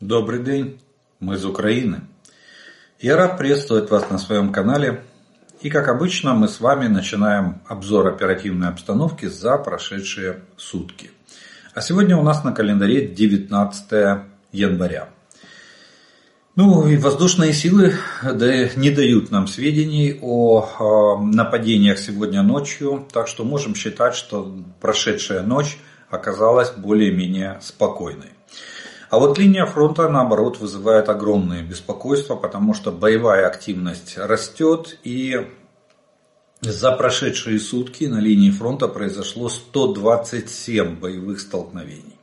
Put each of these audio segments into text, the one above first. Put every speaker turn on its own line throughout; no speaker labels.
Добрый день, мы из Украины. Я рад приветствовать вас на своем канале. И как обычно мы с вами начинаем обзор оперативной обстановки за прошедшие сутки. А сегодня у нас на календаре 19 января. Ну и воздушные силы не дают нам сведений о нападениях сегодня ночью, так что можем считать, что прошедшая ночь оказалась более-менее спокойной. А вот линия фронта, наоборот, вызывает огромное беспокойство, потому что боевая активность растет, и за прошедшие сутки на линии фронта произошло 127 боевых столкновений.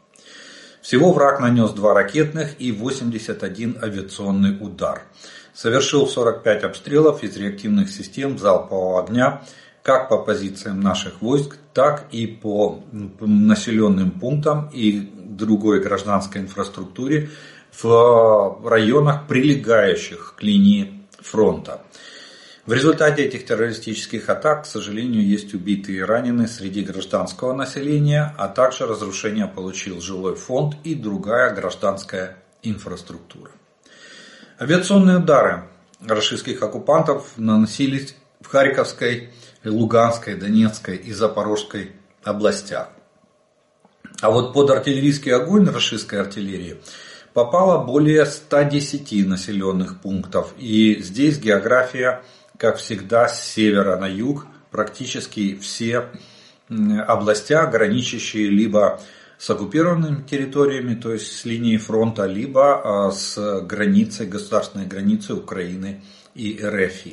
Всего враг нанес два ракетных и 81 авиационный удар. Совершил 45 обстрелов из реактивных систем залпового огня как по позициям наших войск, так и по населенным пунктам и другой гражданской инфраструктуре в районах, прилегающих к линии фронта. В результате этих террористических атак, к сожалению, есть убитые и раненые среди гражданского населения, а также разрушение получил жилой фонд и другая гражданская инфраструктура. Авиационные удары российских оккупантов наносились в Харьковской, Луганской, Донецкой и Запорожской областях. А вот под артиллерийский огонь российской артиллерии попало более 110 населенных пунктов. И здесь география, как всегда, с севера на юг. Практически все областя, граничащие либо с оккупированными территориями, то есть с линией фронта, либо а, с границей, государственной границей Украины и РФ.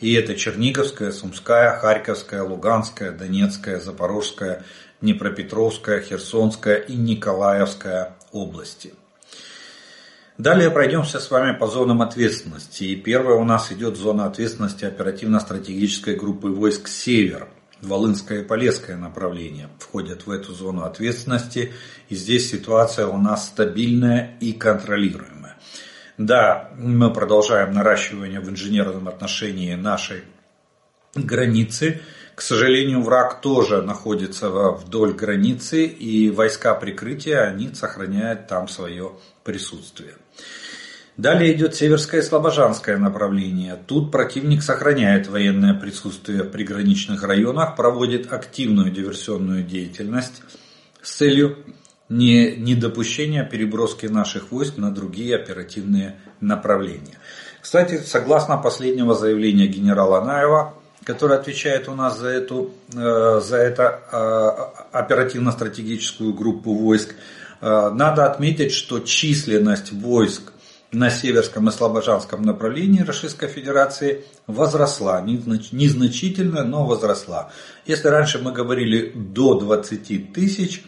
И это Черниговская, Сумская, Харьковская, Луганская, Донецкая, Запорожская, Днепропетровская, Херсонская и Николаевская области. Далее пройдемся с вами по зонам ответственности. И первая у нас идет зона ответственности оперативно-стратегической группы войск «Север». Волынское и Полесское направление входят в эту зону ответственности. И здесь ситуация у нас стабильная и контролируемая. Да, мы продолжаем наращивание в инженерном отношении нашей границы. К сожалению, враг тоже находится вдоль границы, и войска прикрытия, они сохраняют там свое присутствие. Далее идет Северское и Слобожанское направление. Тут противник сохраняет военное присутствие в приграничных районах, проводит активную диверсионную деятельность с целью не, недопущения переброски наших войск на другие оперативные направления. Кстати, согласно последнего заявления генерала Наева, который отвечает у нас за эту, э, за это э, оперативно-стратегическую группу войск, э, надо отметить, что численность войск на Северском и Слобожанском направлении Российской Федерации возросла. Незначительно, но возросла. Если раньше мы говорили до 20 тысяч,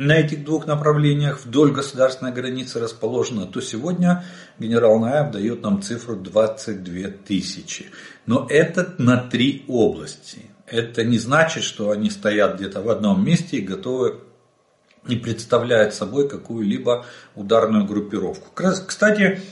на этих двух направлениях вдоль государственной границы расположено, то сегодня генерал Наев дает нам цифру 22 тысячи. Но это на три области. Это не значит, что они стоят где-то в одном месте и готовы и представляют собой какую-либо ударную группировку. Кстати,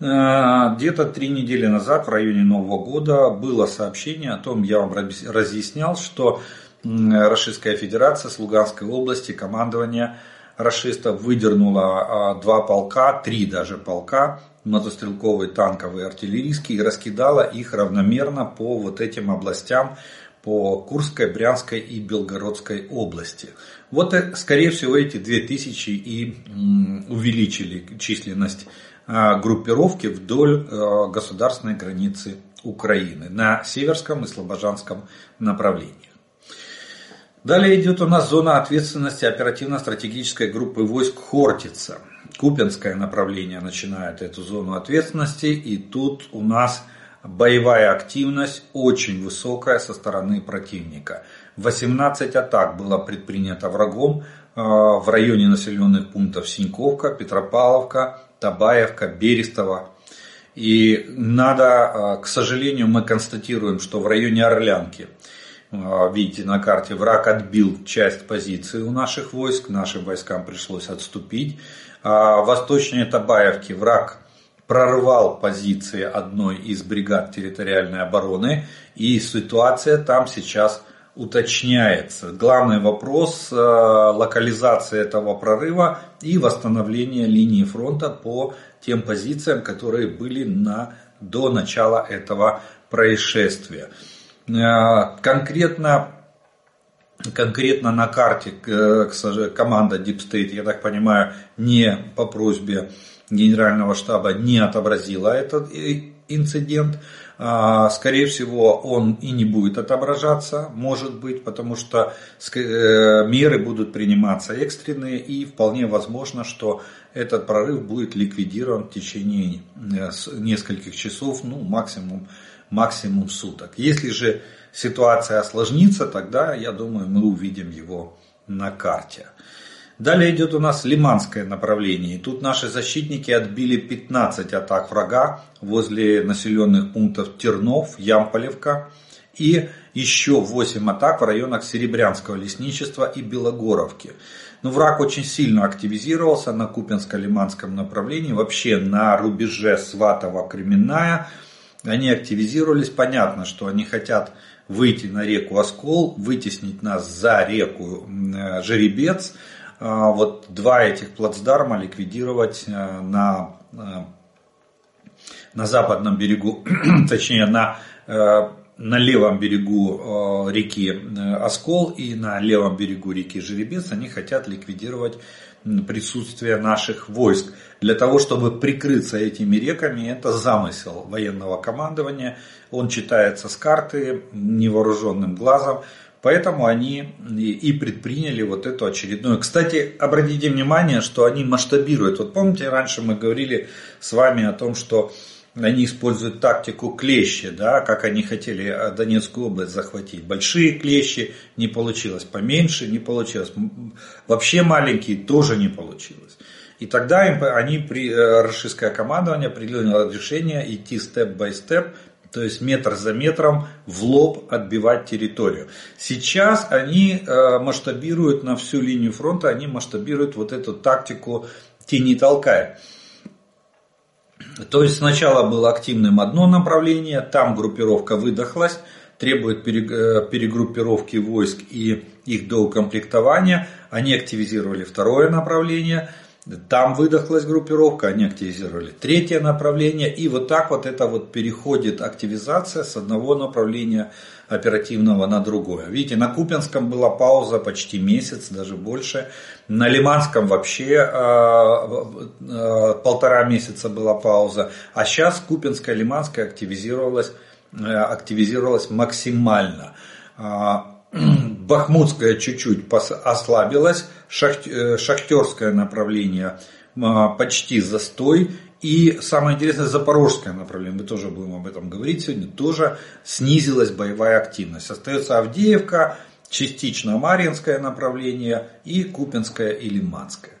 э, где-то три недели назад, в районе Нового года, было сообщение о том, я вам разъяснял, что Российская Федерация с Луганской области, командование расистов выдернуло а, два полка, три даже полка, мотострелковые, танковые, артиллерийские, и раскидала их равномерно по вот этим областям, по Курской, Брянской и Белгородской области. Вот, э, скорее всего, эти 2000 и увеличили численность а, группировки вдоль а, государственной границы Украины на Северском и Слобожанском направлении. Далее идет у нас зона ответственности оперативно-стратегической группы войск Хортица. Купинское направление начинает эту зону ответственности. И тут у нас боевая активность очень высокая со стороны противника. 18 атак было предпринято врагом э, в районе населенных пунктов Синьковка, Петропавловка, Табаевка, Берестово. И надо, э, к сожалению, мы констатируем, что в районе Орлянки – видите на карте, враг отбил часть позиции у наших войск, нашим войскам пришлось отступить. А восточнее Табаевки враг прорвал позиции одной из бригад территориальной обороны, и ситуация там сейчас уточняется. Главный вопрос э, локализации этого прорыва и восстановления линии фронта по тем позициям, которые были на, до начала этого происшествия. Э, конкретно конкретно на карте команда Deep State, я так понимаю, не по просьбе генерального штаба не отобразила этот инцидент. А, скорее всего, он и не будет отображаться, может быть, потому что э, меры будут приниматься экстренные и вполне возможно, что этот прорыв будет ликвидирован в течение э, нескольких часов, ну максимум, максимум суток. Если же ситуация осложнится, тогда, я думаю, мы увидим его на карте. Далее идет у нас Лиманское направление. И тут наши защитники отбили 15 атак врага возле населенных пунктов Тернов, Ямполевка и еще 8 атак в районах Серебрянского лесничества и Белогоровки. Но враг очень сильно активизировался на Купинско-Лиманском направлении, вообще на рубеже Сватово-Кременная. Они активизировались, понятно, что они хотят выйти на реку Оскол, вытеснить нас за реку э, Жеребец, а, вот два этих плацдарма ликвидировать э, на, э, на западном берегу, точнее на, на левом берегу реки Оскол и на левом берегу реки Жеребец, они хотят ликвидировать присутствие наших войск. Для того, чтобы прикрыться этими реками, это замысел военного командования. Он читается с карты невооруженным глазом. Поэтому они и предприняли вот эту очередную. Кстати, обратите внимание, что они масштабируют. Вот помните, раньше мы говорили с вами о том, что они используют тактику клещи, да, как они хотели э, Донецкую область захватить. Большие клещи не получилось, поменьше не получилось, вообще маленькие тоже не получилось. И тогда им, они, при, э, российское командование приняло решение идти степ-бай-степ, то есть метр за метром в лоб отбивать территорию. Сейчас они э, масштабируют на всю линию фронта, они масштабируют вот эту тактику тени толкая. То есть сначала было активным одно направление, там группировка выдохлась, требует э, перегруппировки войск и их доукомплектования. Они активизировали второе направление – там выдохлась группировка, они активизировали третье направление. И вот так вот это вот переходит активизация с одного направления оперативного на другое. Видите, на Купинском была пауза почти месяц, даже больше. На Лиманском вообще э, э, полтора месяца была пауза. А сейчас Купинская, Лиманская активизировалась, э, активизировалась максимально. Бахмутская чуть-чуть ослабилась, шахтерское направление а, почти застой. И самое интересное, запорожское направление, мы тоже будем об этом говорить сегодня, тоже снизилась боевая активность. Остается Авдеевка, частично Марьинское направление и Купинское и Лиманское.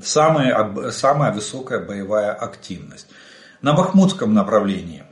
Самая, самая высокая боевая активность. На Бахмутском направлении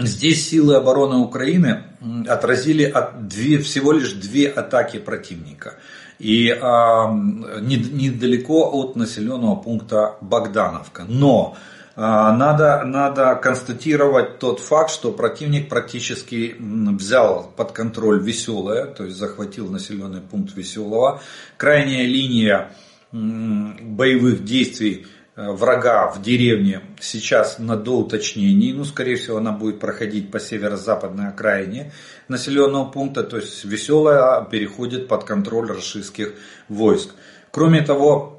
Здесь силы обороны Украины отразили от две, всего лишь две атаки противника. И а, недалеко от населенного пункта Богдановка. Но надо, надо констатировать тот факт, что противник практически взял под контроль Веселое, то есть захватил населенный пункт Веселого. Крайняя линия боевых действий Э, врага в деревне сейчас на доуточнении. Ну, скорее всего, она будет проходить по северо-западной окраине населенного пункта. То есть веселая переходит под контроль российских войск. Кроме того,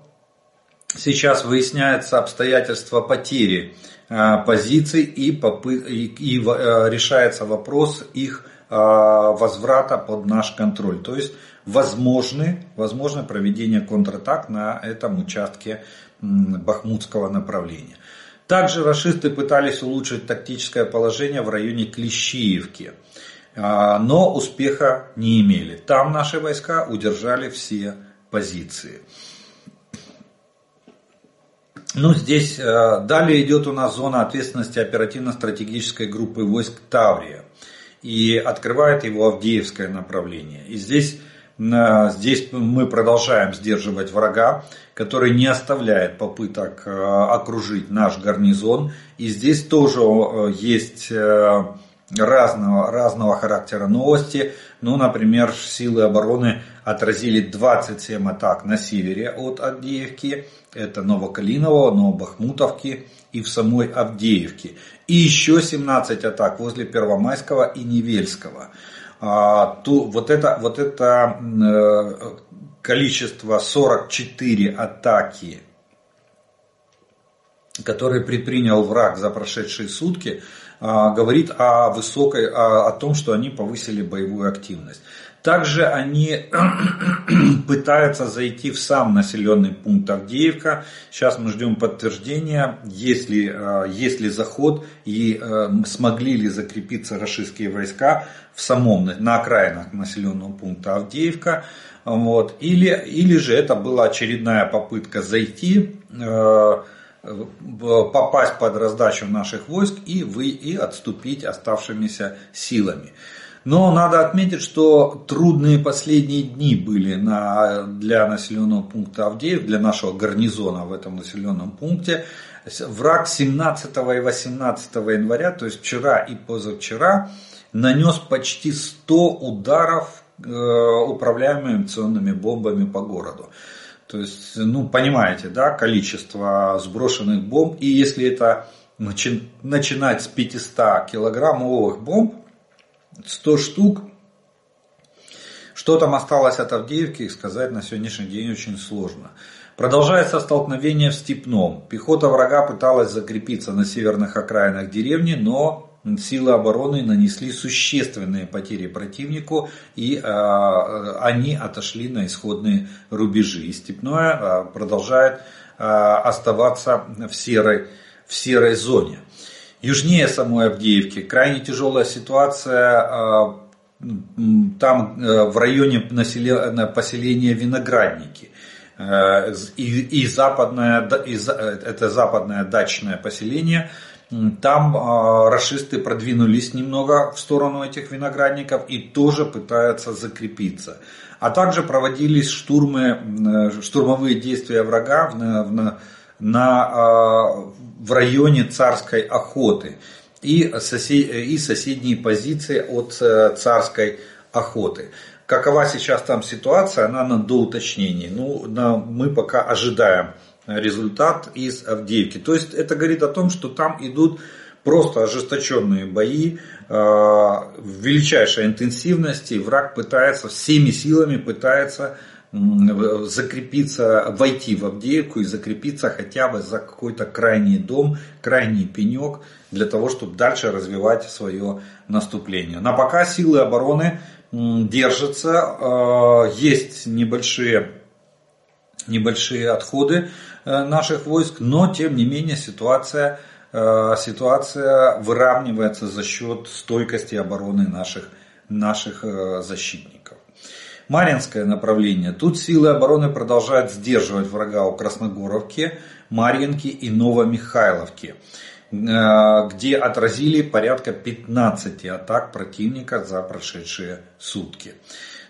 сейчас выясняется обстоятельства потери э, позиций и, попы... и, э, решается вопрос их возврата под наш контроль. То есть возможны, возможно проведение контратак на этом участке бахмутского направления. Также расисты пытались улучшить тактическое положение в районе Клещиевки, но успеха не имели. Там наши войска удержали все позиции. Ну, здесь э, далее идет у нас зона ответственности оперативно-стратегической группы войск Таврия. И открывает его Авдеевское направление. И здесь Здесь мы продолжаем сдерживать врага, который не оставляет попыток э, окружить наш гарнизон. И здесь тоже э, есть э, разного, разного характера новости. Ну, например, силы обороны отразили 27 атак на севере от Авдеевки. Это Новокалиново, Новобахмутовки и в самой Авдеевке. И еще 17 атак возле Первомайского и Невельского. А, то, вот это, вот это э, количество 44 атаки, которые предпринял враг за прошедшие сутки, говорит о высокой, о, о том, что они повысили боевую активность. Также они пытаются зайти в сам населенный пункт Авдеевка. Сейчас мы ждем подтверждения, есть ли, а, есть ли заход и а, смогли ли закрепиться российские войска в самом, на окраинах населенного пункта Авдеевка. Вот. Или, или же это была очередная попытка зайти попасть под раздачу наших войск и, вы, и отступить оставшимися силами. Но надо отметить, что трудные последние дни были на, для населенного пункта Авдеев, для нашего гарнизона в этом населенном пункте. Враг 17 и 18 января, то есть вчера и позавчера, нанес почти 100 ударов э, управляемыми авиационными бомбами по городу. То есть, ну, понимаете, да, количество сброшенных бомб. И если это начи- начинать с 500 килограммовых бомб, 100 штук, что там осталось от Авдеевки, сказать на сегодняшний день очень сложно. Продолжается столкновение в Степном. Пехота врага пыталась закрепиться на северных окраинах деревни, но силы обороны нанесли существенные потери противнику, и э, они отошли на исходные рубежи. И Степное э, продолжает э, оставаться в серой, в серой зоне. Южнее самой Авдеевки крайне тяжелая ситуация там в районе поселения Виноградники. И, и западное, и, это западное дачное поселение – там э, расисты продвинулись немного в сторону этих виноградников и тоже пытаются закрепиться. А также проводились штурмы, э, штурмовые действия врага на, на, на, э, в районе царской охоты и, сосед, и соседние позиции от э, царской охоты. Какова сейчас там ситуация, она на доуточнении. Ну, на, мы пока ожидаем результат из Авдеевки. То есть это говорит о том, что там идут просто ожесточенные бои э, в величайшей интенсивности. Враг пытается всеми силами пытается закрепиться, войти в Авдеевку и закрепиться хотя бы за какой-то крайний дом, крайний пенек, для того, чтобы дальше развивать свое наступление. На пока силы обороны держатся, э, есть небольшие, небольшие отходы Э, наших войск, но тем не менее ситуация, э, ситуация выравнивается за счет стойкости обороны наших, наших э, защитников. Маринское направление. Тут силы обороны продолжают сдерживать врага у Красногоровки, Марьинки и Новомихайловки, где отразили порядка 15 атак противника за прошедшие сутки.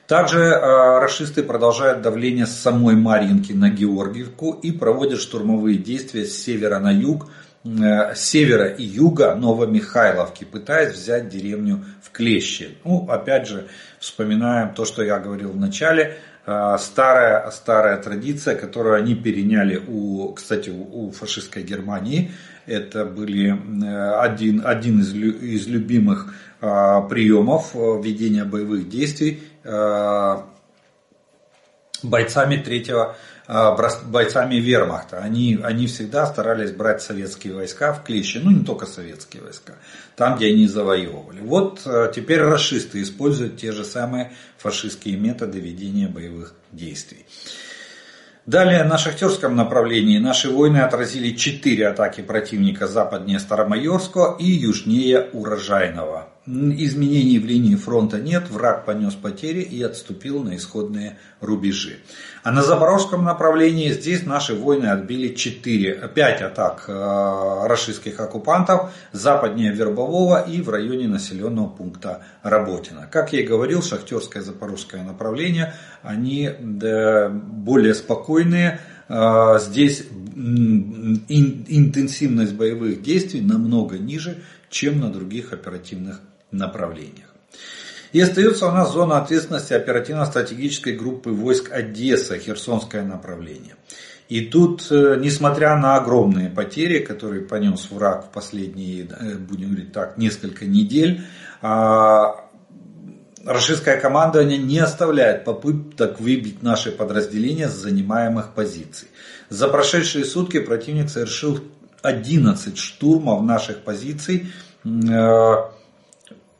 Также э, расисты продолжают давление с самой Марьинки на Георгиевку и проводят штурмовые действия с севера на юг, э, с севера и юга Новомихайловки, пытаясь взять деревню в клещи. Ну, опять же, вспоминаем то, что я говорил в начале, э, старая, старая традиция, которую они переняли у, кстати, у фашистской Германии. Это были э, один, один из, из любимых э, приемов э, ведения боевых действий бойцами третьего, э, бойцами вермахта. Они, они всегда старались брать советские войска в клещи, ну не только советские войска, там, где они завоевывали. Вот э, теперь расисты используют те же самые фашистские методы ведения боевых действий. Далее на шахтерском направлении наши воины отразили 4 атаки противника западнее Старомайорского и южнее Урожайного. Изменений в линии фронта нет, враг понес потери и отступил на исходные рубежи. А на Запорожском направлении здесь наши воины отбили 4, 5 атак э, российских оккупантов западнее Вербового и в районе населенного пункта Работина. Как я и говорил, шахтерское запорожское направление, они более спокойные, э, здесь интенсивность боевых действий намного ниже, чем на других оперативных направлениях. И остается у нас зона ответственности оперативно-стратегической группы войск Одесса, Херсонское направление. И тут, э, несмотря на огромные потери, которые понес враг в последние, э, будем говорить так, несколько недель, а, Рашистское командование не оставляет попыток выбить наши подразделения с занимаемых позиций. За прошедшие сутки противник совершил 11 штурмов наших позиций э,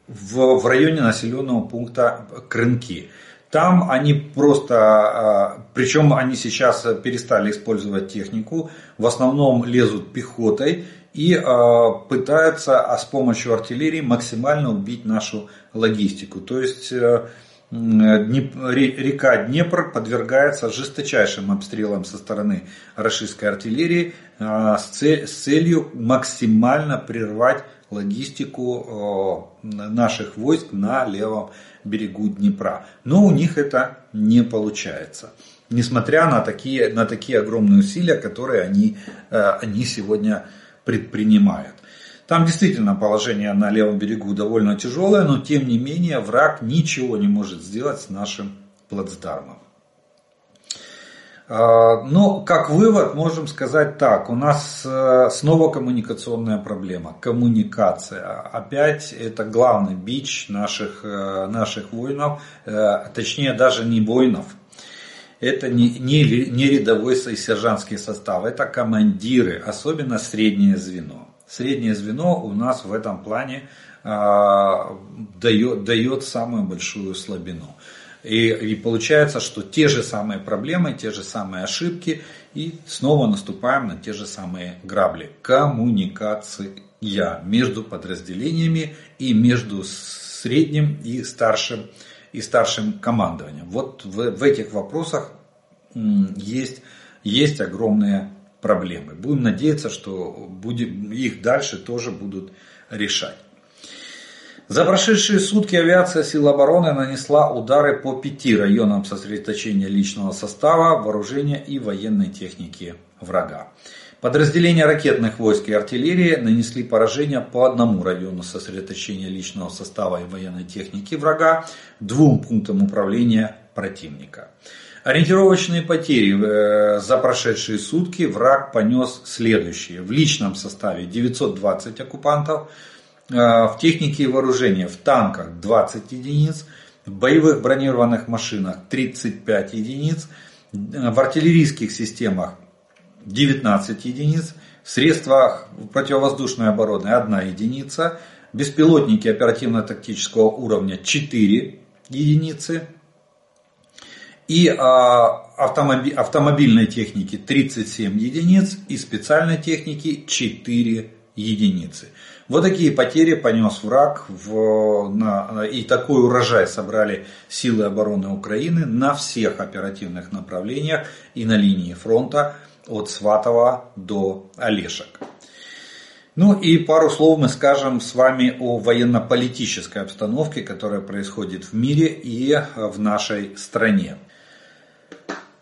в, в районе населенного пункта Крынки. Там они просто, а, причем они сейчас перестали использовать технику, в основном лезут пехотой и а, пытаются а с помощью артиллерии максимально убить нашу логистику. То есть э, река Днепр подвергается жесточайшим обстрелам со стороны российской артиллерии с целью максимально прервать логистику наших войск на левом берегу Днепра. Но у них это не получается. Несмотря на такие, на такие огромные усилия, которые они, э, они сегодня предпринимают. Там действительно положение на левом берегу довольно тяжелое, но тем не менее враг ничего не может сделать с нашим плацдармом. А, но как вывод можем сказать так, у нас э, снова коммуникационная проблема, коммуникация. Опять это главный бич наших, э, наших воинов, э, точнее даже не воинов, это не, не, не рядовой и сержантский состав, это командиры, особенно среднее звено. Среднее звено у нас в этом плане дает, дает самую большую слабину. И, и получается, что те же самые проблемы, те же самые ошибки, и снова наступаем на те же самые грабли. Коммуникация между подразделениями и между средним и старшим, и старшим командованием. Вот в, в этих вопросах есть, есть огромные проблемы. Будем надеяться, что будем, их дальше тоже будут решать. За прошедшие сутки авиация сил обороны нанесла удары по пяти районам сосредоточения личного состава, вооружения и военной техники врага. Подразделения ракетных войск и артиллерии нанесли поражение по одному району сосредоточения личного состава и военной техники врага, двум пунктам управления противника. Ориентировочные потери э, за прошедшие сутки враг понес следующие. В личном составе 920 оккупантов, в технике и вооружении в танках 20 единиц, в боевых бронированных машинах 35 единиц, в артиллерийских системах 19 единиц, в средствах противовоздушной обороны 1 единица, беспилотники оперативно-тактического уровня 4 единицы и а, автомоби- автомобильной техники 37 единиц и специальной техники 4 единицы. Вот такие потери понес враг в, на, и такой урожай собрали силы обороны Украины на всех оперативных направлениях и на линии фронта от Сватова до Олешек. Ну и пару слов мы скажем с вами о военно-политической обстановке, которая происходит в мире и в нашей стране.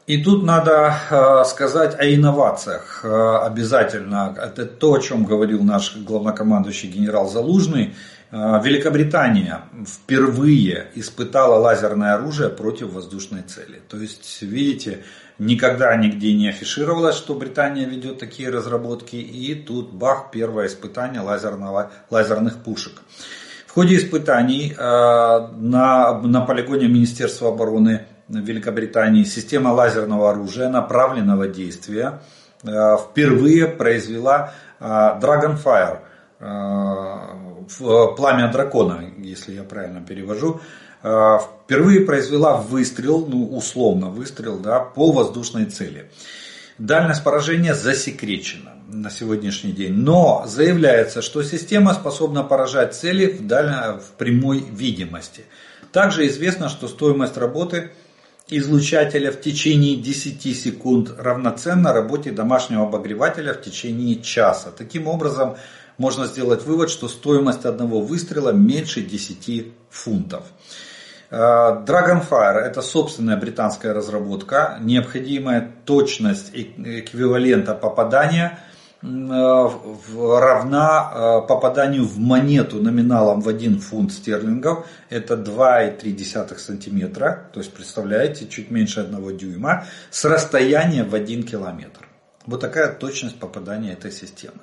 И тут надо э, сказать о инновациях. Э, обязательно. Это то, о чем говорил наш главнокомандующий генерал Залужный. Э, Великобритания впервые испытала лазерное оружие против воздушной цели. То есть, видите, никогда нигде не афишировалось, что Британия ведет такие разработки. И тут бах, первое испытание лазерного, лазерных пушек. В ходе испытаний на, на полигоне Министерства обороны Великобритании система лазерного оружия направленного действия э, впервые произвела э, Dragonfire, э, пламя дракона, если я правильно перевожу, впервые произвела выстрел, ну условно выстрел, да, по воздушной цели. Дальность поражения засекречена на сегодняшний день, но заявляется, что система способна поражать цели в, дально, в прямой видимости. Также известно, что стоимость работы излучателя в течение 10 секунд равноценно работе домашнего обогревателя в течение часа. Таким образом, можно сделать вывод, что стоимость одного выстрела меньше 10 фунтов. Э, Dragonfire – это собственная британская разработка. Необходимая точность эквивалента попадания равна попаданию в монету номиналом в 1 фунт стерлингов. Это 2,3 сантиметра. То есть, представляете, чуть меньше 1 дюйма. С расстояния в 1 километр. Вот такая точность попадания этой системы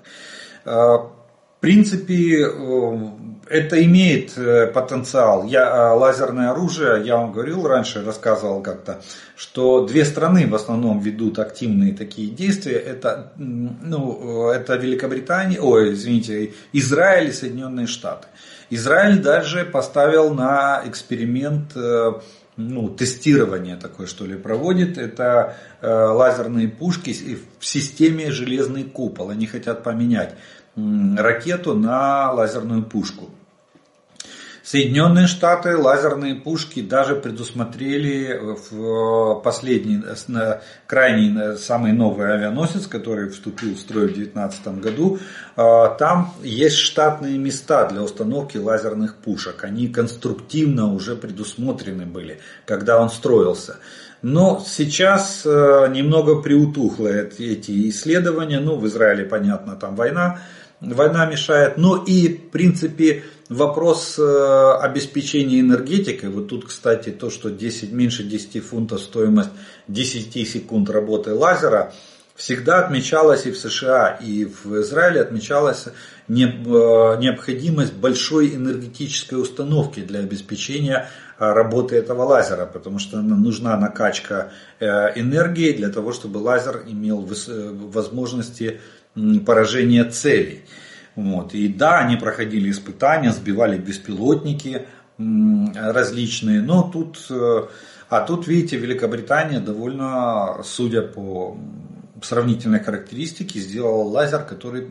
принципе, э, это имеет э, потенциал. Я, э, лазерное оружие, я вам говорил раньше, рассказывал как-то, что две страны в основном ведут активные такие действия. Это, ну, это Великобритания, ой, извините, Израиль и Соединенные Штаты. Израиль даже поставил на эксперимент ну, тестирование такое, что ли, проводит. Это э, лазерные пушки в системе железный купол. Они хотят поменять ракету на лазерную пушку. Соединенные Штаты лазерные пушки даже предусмотрели в последний, крайний, самый новый авианосец, который вступил в строй в 2019 году. Там есть штатные места для установки лазерных пушек. Они конструктивно уже предусмотрены были, когда он строился. Но сейчас э, немного приутухло эти исследования. Ну, в Израиле, понятно, там война война мешает. Но и, в принципе, вопрос э, обеспечения энергетикой, вот тут, кстати, то, что 10, меньше 10 фунтов стоимость 10 секунд работы лазера, всегда отмечалась и в США, и в Израиле отмечалась э, необходимость большой энергетической установки для обеспечения э, работы этого лазера, потому что нужна накачка энергии для того, чтобы лазер имел возможности поражения целей. Вот. И да, они проходили испытания, сбивали беспилотники различные, но тут, э, а тут, видите, Великобритания довольно, судя по сравнительной характеристике, сделала лазер, который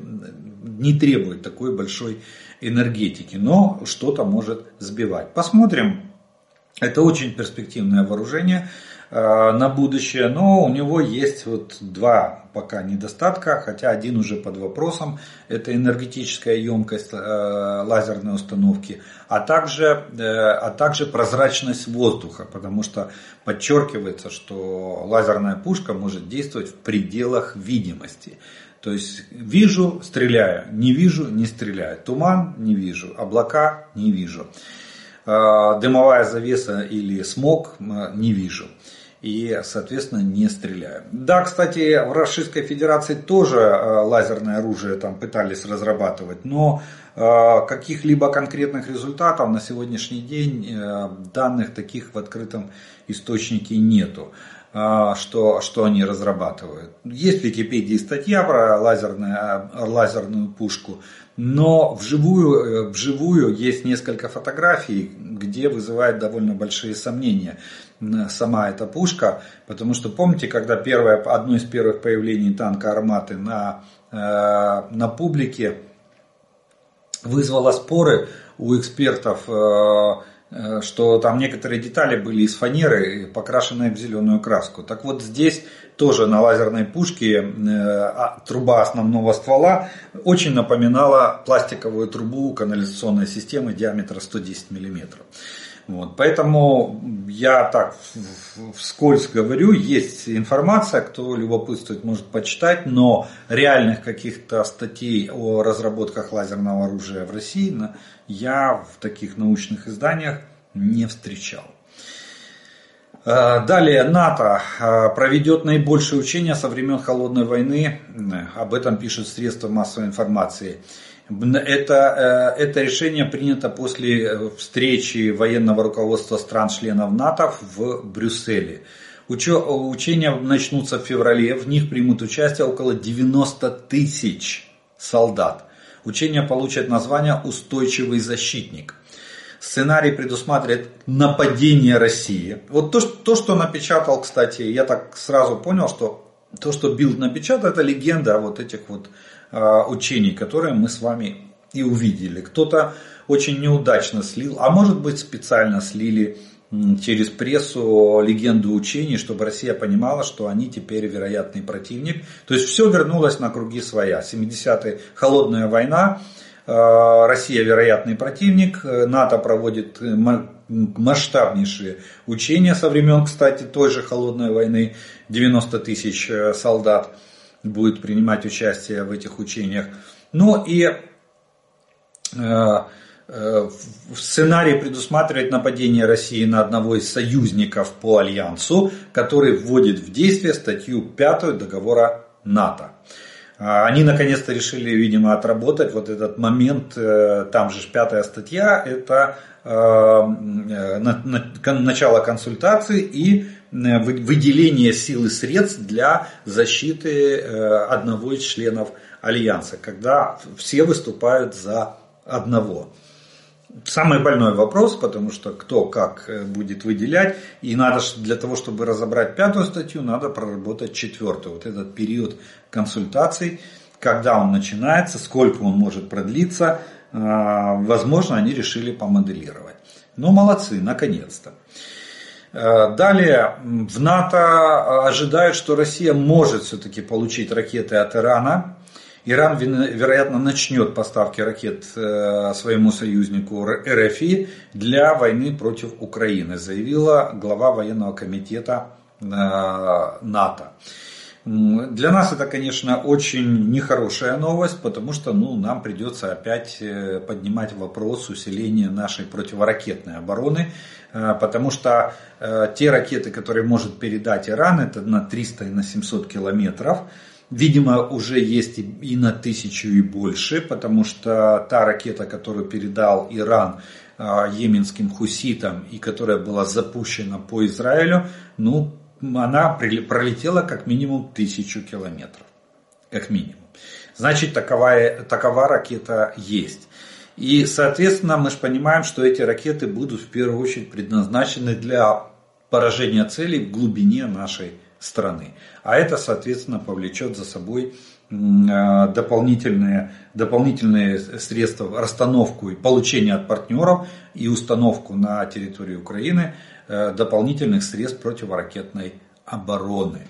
не требует такой большой энергетики, но что-то может сбивать. Посмотрим. Это очень перспективное вооружение. Э, на будущее, но у него есть вот два пока недостатка, хотя один уже под вопросом, это энергетическая емкость э, лазерной установки, а также, э, а также прозрачность воздуха, потому что подчеркивается, что лазерная пушка может действовать в пределах видимости. То есть вижу, стреляю, не вижу, не стреляю. Туман не вижу, облака не вижу. Дымовая завеса или смог не вижу и, соответственно, не стреляем. Да, кстати, в Российской Федерации тоже э, лазерное оружие там пытались разрабатывать, но э, каких-либо конкретных результатов на сегодняшний день э, данных таких в открытом источнике нету что, что они разрабатывают. Есть в Википедии статья про лазерную, лазерную пушку, но вживую, вживую есть несколько фотографий, где вызывает довольно большие сомнения сама эта пушка, потому что помните, когда первое, одно из первых появлений танка Арматы на, э, на публике вызвало споры у экспертов, э, э, что там некоторые детали были из фанеры, покрашенные в зеленую краску. Так вот здесь тоже на лазерной пушке а, труба основного ствола очень напоминала пластиковую трубу канализационной системы диаметра 110 миллиметров. Вот, поэтому я так вскользь говорю, есть информация, кто любопытствует, может почитать, но реальных каких-то статей о разработках лазерного оружия в России я в таких научных изданиях не встречал. Э, далее НАТО э, проведет наибольшее учение со времен Холодной войны. Об этом пишут средства массовой информации. Это, э, это решение принято после э, встречи военного руководства стран-членов НАТО в Брюсселе. Учения начнутся в феврале, в них примут участие около 90 тысяч солдат. Учения получат название «Устойчивый защитник». Сценарий предусматривает нападение России. Вот то, то, что напечатал, кстати, я так сразу понял, что то, что Билд напечатал, это легенда вот этих вот учений, которые мы с вами и увидели. Кто-то очень неудачно слил, а может быть специально слили через прессу легенду учений, чтобы Россия понимала, что они теперь вероятный противник. То есть все вернулось на круги своя. 70-е холодная война, э, Россия вероятный противник, НАТО проводит масштабнейшие учения со времен, кстати, той же холодной войны, 90 тысяч э, солдат. Будет принимать участие в этих учениях. Но и в сценарии предусматривает нападение России на одного из союзников по альянсу, который вводит в действие статью 5 договора НАТО. А, они наконец-то решили, видимо, отработать вот этот момент, э, там же пятая статья, это э, э, начало консультаций и выделение сил и средств для защиты одного из членов Альянса, когда все выступают за одного. Самый больной вопрос, потому что кто как э, будет выделять. И надо для того, чтобы разобрать пятую статью, надо проработать четвертую. Вот этот период консультаций, когда он начинается, сколько он может продлиться, э, возможно, они решили помоделировать. Ну, молодцы, наконец-то. Э, далее, в НАТО ожидают, что Россия может все-таки получить ракеты от Ирана. Иран, вероятно, начнет поставки ракет э, своему союзнику РФИ для войны против Украины, заявила глава военного комитета э, НАТО. Для нас это, конечно, очень нехорошая новость, потому что ну, нам придется опять э, поднимать вопрос усиления нашей противоракетной обороны, потому что те ракеты, которые может передать Иран, это на 300 и на 700 километров, Видимо, уже есть и на тысячу и больше, потому что та ракета, которую передал Иран йеменским хуситам и которая была запущена по Израилю, ну, она пролетела как минимум тысячу километров. Как минимум. Значит, такова, такова ракета есть. И, соответственно, мы же понимаем, что эти ракеты будут в первую очередь предназначены для поражения целей в глубине нашей страны. А это, соответственно, повлечет за собой дополнительные, дополнительные средства, расстановку и получение от партнеров и установку на территории Украины э, дополнительных средств противоракетной обороны.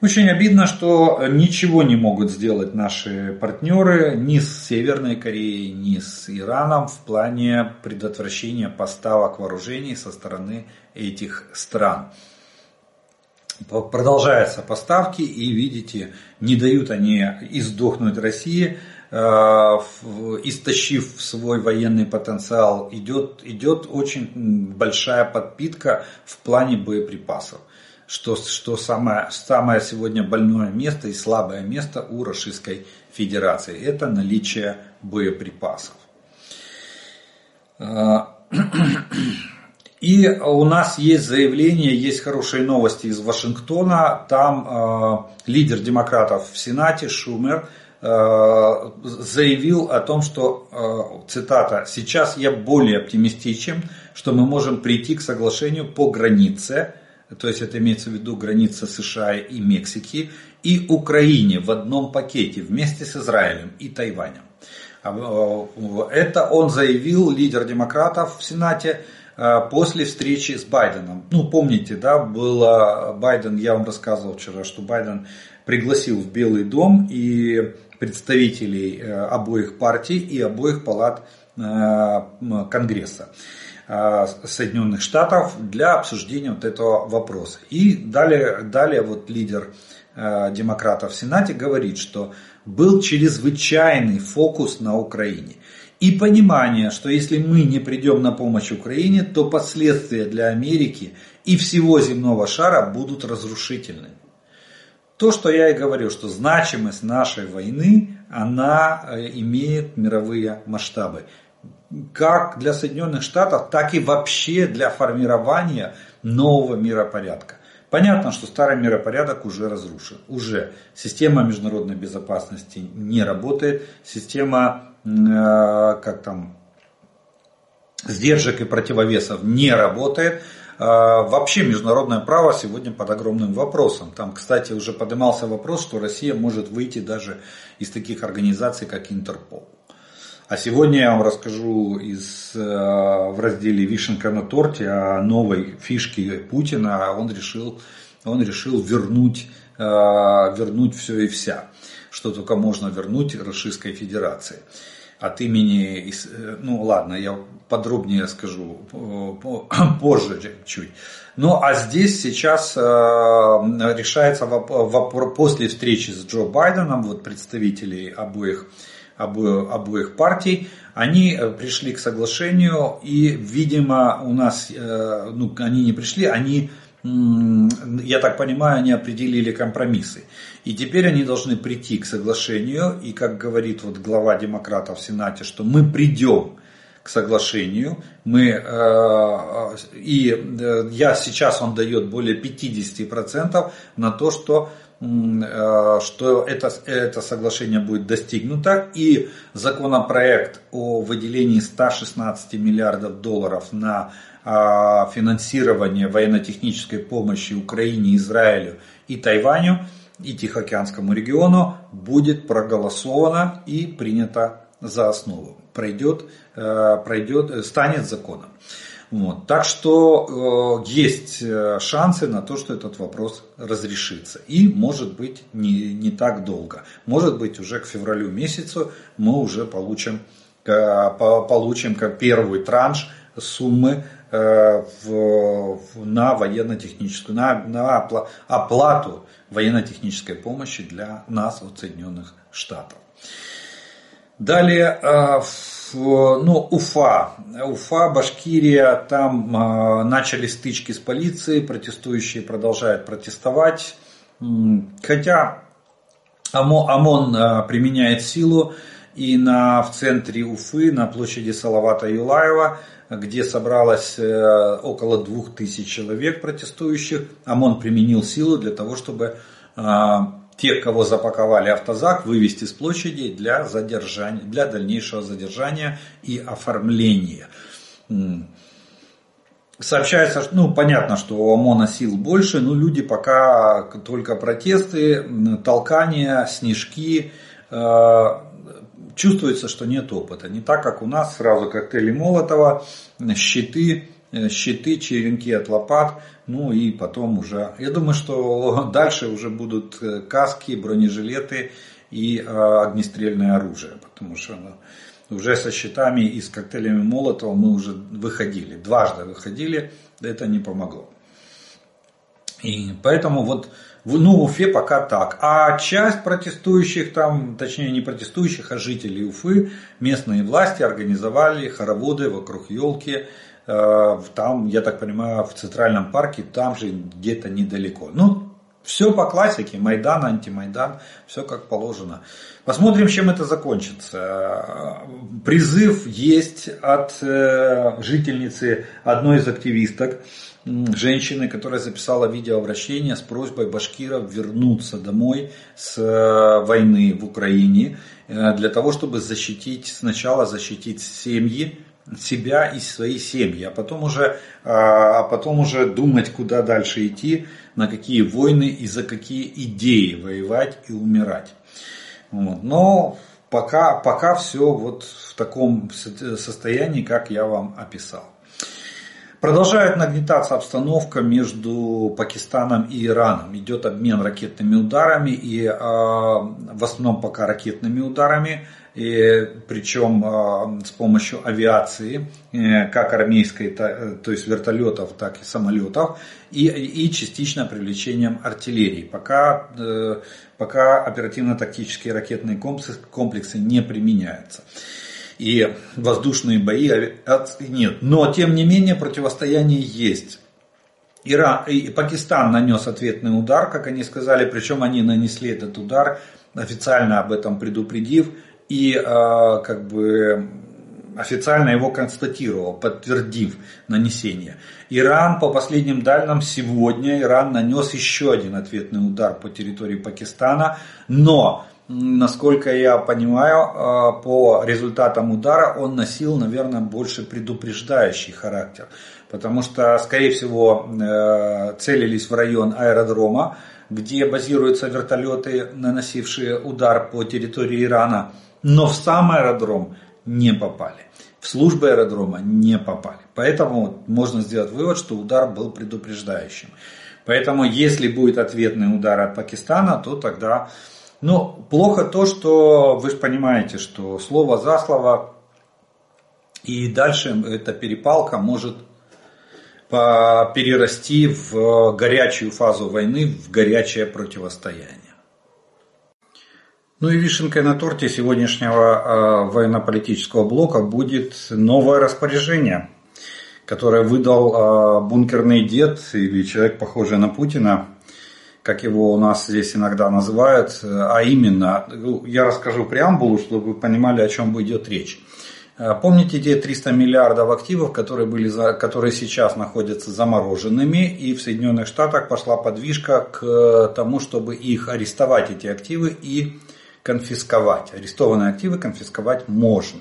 Очень обидно, что ничего не могут сделать наши партнеры ни с Северной Кореей, ни с Ираном в плане предотвращения поставок вооружений со стороны этих стран продолжаются поставки и видите, не дают они издохнуть России, э, истощив свой военный потенциал, идет, идет очень большая подпитка в плане боеприпасов. Что, что самое, самое сегодня больное место и слабое место у Российской Федерации. Это наличие боеприпасов. И у нас есть заявление, есть хорошие новости из Вашингтона. Там э, лидер демократов в Сенате Шумер э, заявил о том, что, э, цитата, «Сейчас я более оптимистичен, что мы можем прийти к соглашению по границе, то есть это имеется в виду граница США и Мексики, и Украине в одном пакете вместе с Израилем и Тайванем». Э, это он заявил, лидер демократов в Сенате, после встречи с Байденом. Ну, помните, да, было Байден, я вам рассказывал вчера, что Байден пригласил в Белый дом и представителей э, обоих партий и обоих палат э, Конгресса Соединенных Штатов для обсуждения вот этого вопроса. И далее, далее вот лидер демократов в Сенате говорит, что был чрезвычайный фокус на Украине и понимание, что если мы не придем на помощь Украине, то последствия для Америки и всего земного шара будут разрушительными. То, что я и говорю, что значимость нашей войны, она э, имеет мировые масштабы. Как для Соединенных Штатов, так и вообще для формирования нового миропорядка. Понятно, что старый миропорядок уже разрушен. Уже система международной безопасности не работает. Система как там, сдержек и противовесов не работает. Э, вообще международное право сегодня под огромным вопросом. Там, кстати, уже поднимался вопрос, что Россия может выйти даже из таких организаций, как Интерпол. А сегодня я вам расскажу из, э, в разделе «Вишенка на торте» о новой фишке Путина. Он решил, он решил вернуть, вернуть все и вся, что только можно вернуть Российской Федерации. от имени, ну ладно, я подробнее скажу позже чуть. Ну а здесь сейчас решается вопрос после встречи с Джо Байденом, вот представителей обоих обоих, обоих партий, они э, пришли к соглашению и, видимо, у нас, э, ну, они не пришли, они, я так понимаю, они определили компромиссы. И теперь они должны прийти к соглашению, и, как говорит вот глава демократов в Сенате, что мы придем к соглашению, мы, э, и я сейчас он дает более 50% на то, что Э, что это, это соглашение будет достигнуто и законопроект о выделении 116 миллиардов долларов на финансирование военно-технической помощи Украине, Израилю и Тайваню и Тихоокеанскому региону будет проголосовано и принято за основу. Пройдет, э, пройдет, станет законом. Вот. Так что э, есть э, шансы на то, что этот вопрос разрешится. И может быть не, не так долго. Может быть уже к февралю месяцу мы уже получим, э, получим как первый транш суммы э, в, на военно-техническую, на, на оплату военно-технической помощи для нас от Соединенных Штатов. Далее э, ну, Уфа. Уфа, Башкирия, там э, начали стычки с полицией, протестующие продолжают протестовать. Хотя ОМОН э, применяет силу, и на, в центре Уфы, на площади Салавата Юлаева, где собралось э, около двух тысяч человек протестующих, ОМОН применил силу для того, чтобы э, тех, кого запаковали автозак, вывести с площади для, задержания, для дальнейшего задержания и оформления. Сообщается, ну, понятно, что у ОМОНа сил больше, но люди пока только протесты, толкания, снежки, э, чувствуется, что нет опыта. Не так, как у нас сразу коктейли Молотова, щиты, Э, щиты, черенки от лопат, ну и потом уже, я думаю, что дальше уже будут э, каски, бронежилеты и э, огнестрельное оружие, потому что уже со щитами и с коктейлями Молотова мы уже выходили, дважды выходили, это не помогло. И поэтому вот ну, в Уфе пока так. А часть протестующих там, точнее не протестующих, а жителей Уфы, местные власти организовали хороводы вокруг елки, Э, там, я так понимаю, в Центральном парке, там же где-то недалеко. Ну, все по классике, Майдан, антимайдан, все как положено. Посмотрим, чем это закончится. Призыв есть от э, жительницы одной из активисток, женщины, которая записала видеообращение с просьбой башкиров вернуться домой с э, войны в Украине для того, чтобы защитить, сначала защитить семьи, себя и свои семьи, а потом уже, а, а потом уже думать, куда дальше идти, на какие войны и за какие идеи воевать и умирать. Вот. Но пока, пока все вот в таком состоянии, как я вам описал. Продолжает нагнетаться обстановка между Пакистаном и Ираном. Идет обмен ракетными ударами и э, в основном пока ракетными ударами и, причем а, с помощью авиации, э, как армейской, э, то есть вертолетов, так и самолетов, и, и частично привлечением артиллерии. Пока, э, пока оперативно-тактические ракетные комплексы, комплексы не применяются. И воздушные бои нет. Но, тем не менее, противостояние есть. Иран, и Пакистан нанес ответный удар, как они сказали, причем они нанесли этот удар, официально об этом предупредив, и э, как бы официально его констатировал, подтвердив нанесение. Иран, по последним данным, сегодня Иран нанес еще один ответный удар по территории Пакистана, но, насколько я понимаю, э, по результатам удара он носил, наверное, больше предупреждающий характер, потому что, скорее всего, э, целились в район аэродрома, где базируются вертолеты, наносившие удар по территории Ирана – но в сам аэродром не попали. В службы аэродрома не попали. Поэтому можно сделать вывод, что удар был предупреждающим. Поэтому если будет ответный удар от Пакистана, то тогда Но плохо то, что вы же понимаете, что слово за слово и дальше эта перепалка может перерасти в горячую фазу войны, в горячее противостояние. Ну и вишенкой на торте сегодняшнего э, военно-политического блока будет новое распоряжение, которое выдал э, бункерный дед или человек, похожий на Путина, как его у нас здесь иногда называют, а именно, ну, я расскажу преамбулу, чтобы вы понимали, о чем идет речь. Э, помните те 300 миллиардов активов, которые, были, которые сейчас находятся замороженными, и в Соединенных Штатах пошла подвижка к тому, чтобы их арестовать, эти активы, и конфисковать. Арестованные активы конфисковать можно.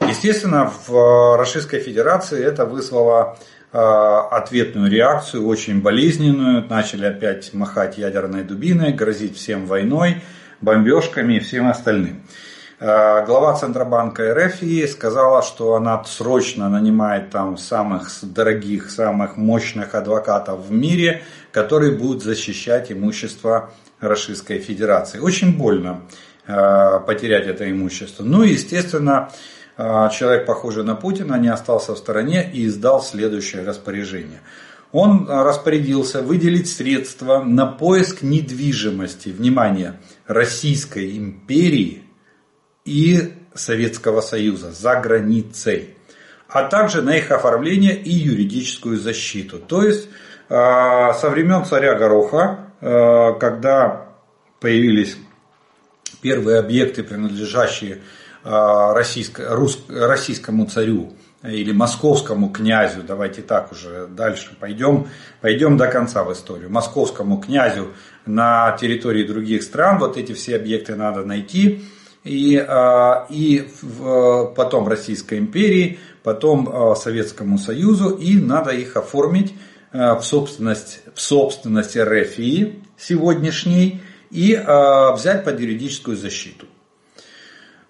Естественно, в Российской Федерации это вызвало э, ответную реакцию, очень болезненную. Начали опять махать ядерной дубиной, грозить всем войной, бомбежками и всем остальным. Э, глава Центробанка РФ сказала, что она срочно нанимает там самых дорогих, самых мощных адвокатов в мире, которые будут защищать имущество Российской Федерации. Очень больно э, потерять это имущество. Ну и, естественно, э, человек, похожий на Путина, не остался в стороне и издал следующее распоряжение. Он распорядился выделить средства на поиск недвижимости, внимание, Российской империи и Советского Союза за границей, а также на их оформление и юридическую защиту. То есть со времен царя Гороха когда появились первые объекты, принадлежащие российско, рус, российскому царю или московскому князю, давайте так уже дальше пойдем, пойдем до конца в историю, московскому князю на территории других стран, вот эти все объекты надо найти, и, э, и потом Российской империи, потом Советскому Союзу, и надо их оформить Э, в собственность, в собственность РФИ сегодняшней. И э, взять под юридическую защиту.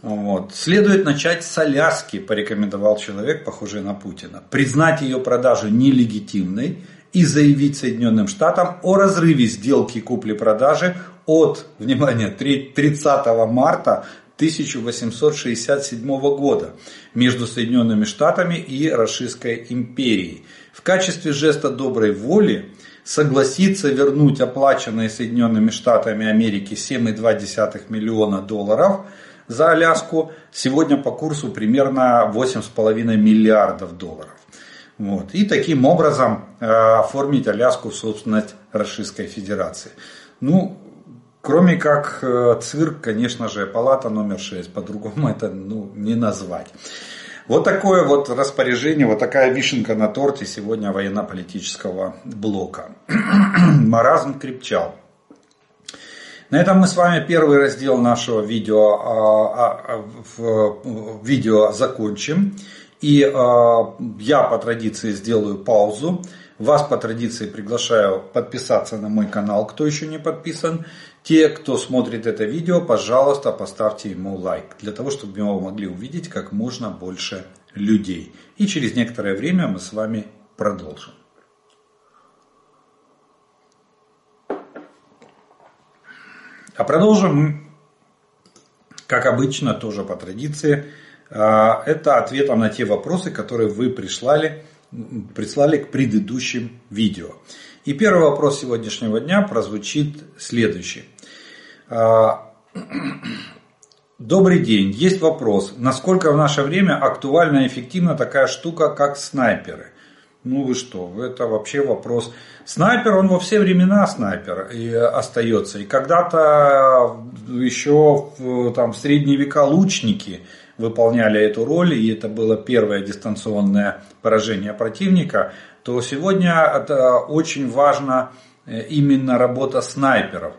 Вот. Следует начать с Аляски, порекомендовал человек, похожий на Путина. Признать ее продажу нелегитимной и заявить Соединенным Штатам о разрыве сделки купли-продажи от, внимание, 30 марта 1867 года между Соединенными Штатами и Российской империей в качестве жеста доброй воли согласится вернуть оплаченные Соединенными Штатами Америки 7,2 миллиона долларов за Аляску, сегодня по курсу примерно 8,5 миллиардов долларов. Вот. И таким образом э, оформить Аляску в собственность Российской Федерации. Ну, кроме как э, цирк, конечно же, палата номер 6, по-другому это ну, не назвать. Вот такое вот распоряжение, вот такая вишенка на торте сегодня военно-политического блока. Маразм крепчал. На этом мы с вами первый раздел нашего видео, а, а, видео закончим. И а, я по традиции сделаю паузу. Вас по традиции приглашаю подписаться на мой канал, кто еще не подписан. Те, кто смотрит это видео, пожалуйста, поставьте ему лайк, для того, чтобы его могли увидеть как можно больше людей. И через некоторое время мы с вами продолжим. А продолжим как обычно, тоже по традиции. А, это ответом на те вопросы, которые вы прислали, прислали к предыдущим видео. И первый вопрос сегодняшнего дня прозвучит следующий. А, добрый день. Есть вопрос. Насколько в наше время актуальна и эффективна такая штука, как снайперы? Ну вы что, это вообще вопрос. Снайпер, он во все времена снайпер и остается. И когда-то еще в, там, в средние века лучники выполняли эту роль, и это было первое дистанционное поражение противника, то сегодня это очень важно э, именно работа снайперов.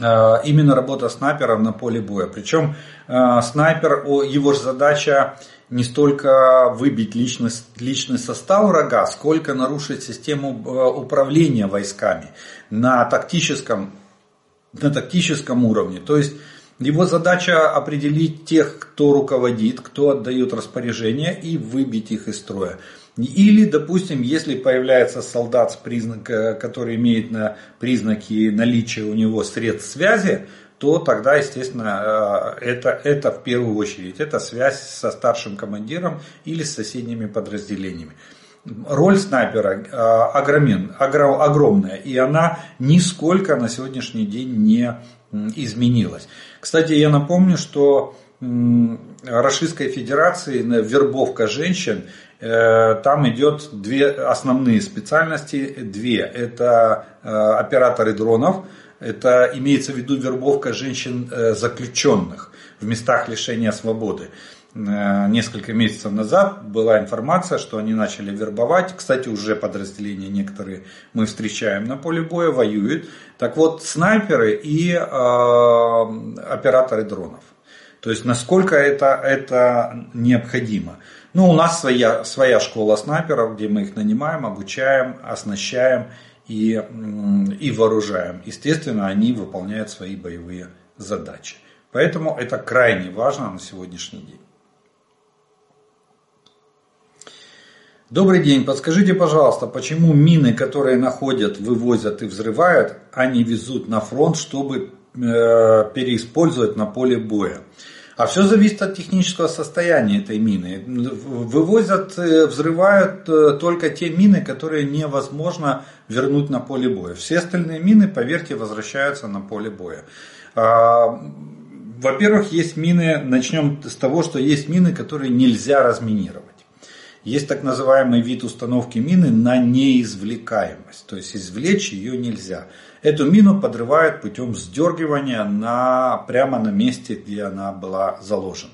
Э, именно работа снайперов на поле боя. Причем э, снайпер, его же задача не столько выбить личность, личный состав врага, сколько нарушить систему управления войсками на тактическом, на тактическом уровне. То есть его задача определить тех, кто руководит, кто отдает распоряжение и выбить их из строя. Или, допустим, если появляется солдат, признак, который имеет на признаки наличия у него средств связи, то тогда, естественно, это, это в первую очередь, это связь со старшим командиром или с соседними подразделениями. Роль снайпера огромен, огромная, и она нисколько на сегодняшний день не изменилась. Кстати, я напомню, что Российской Федерации вербовка женщин, э, там идет две основные специальности, две. Это э, операторы дронов, это имеется в виду вербовка женщин э, в местах лишения свободы. Несколько месяцев назад была информация, что они начали вербовать. Кстати, уже подразделения некоторые мы встречаем на поле боя, воюют. Так вот, снайперы и э, операторы дронов. То есть, насколько это, это необходимо. Ну, у нас своя, своя школа снайперов, где мы их нанимаем, обучаем, оснащаем и, и вооружаем. Естественно, они выполняют свои боевые задачи. Поэтому это крайне важно на сегодняшний день. Добрый день, подскажите, пожалуйста, почему мины, которые находят, вывозят и взрывают, они везут на фронт, чтобы э, переиспользовать на поле боя? А все зависит от технического состояния этой мины. Вывозят, э, взрывают э, только те мины, которые невозможно вернуть на поле боя. Все остальные мины, поверьте, возвращаются на поле боя. А, во-первых, есть мины, начнем с того, что есть мины, которые нельзя разминировать. Есть так называемый вид установки мины на неизвлекаемость, то есть извлечь ее нельзя. Эту мину подрывают путем сдергивания на, прямо на месте, где она была заложена.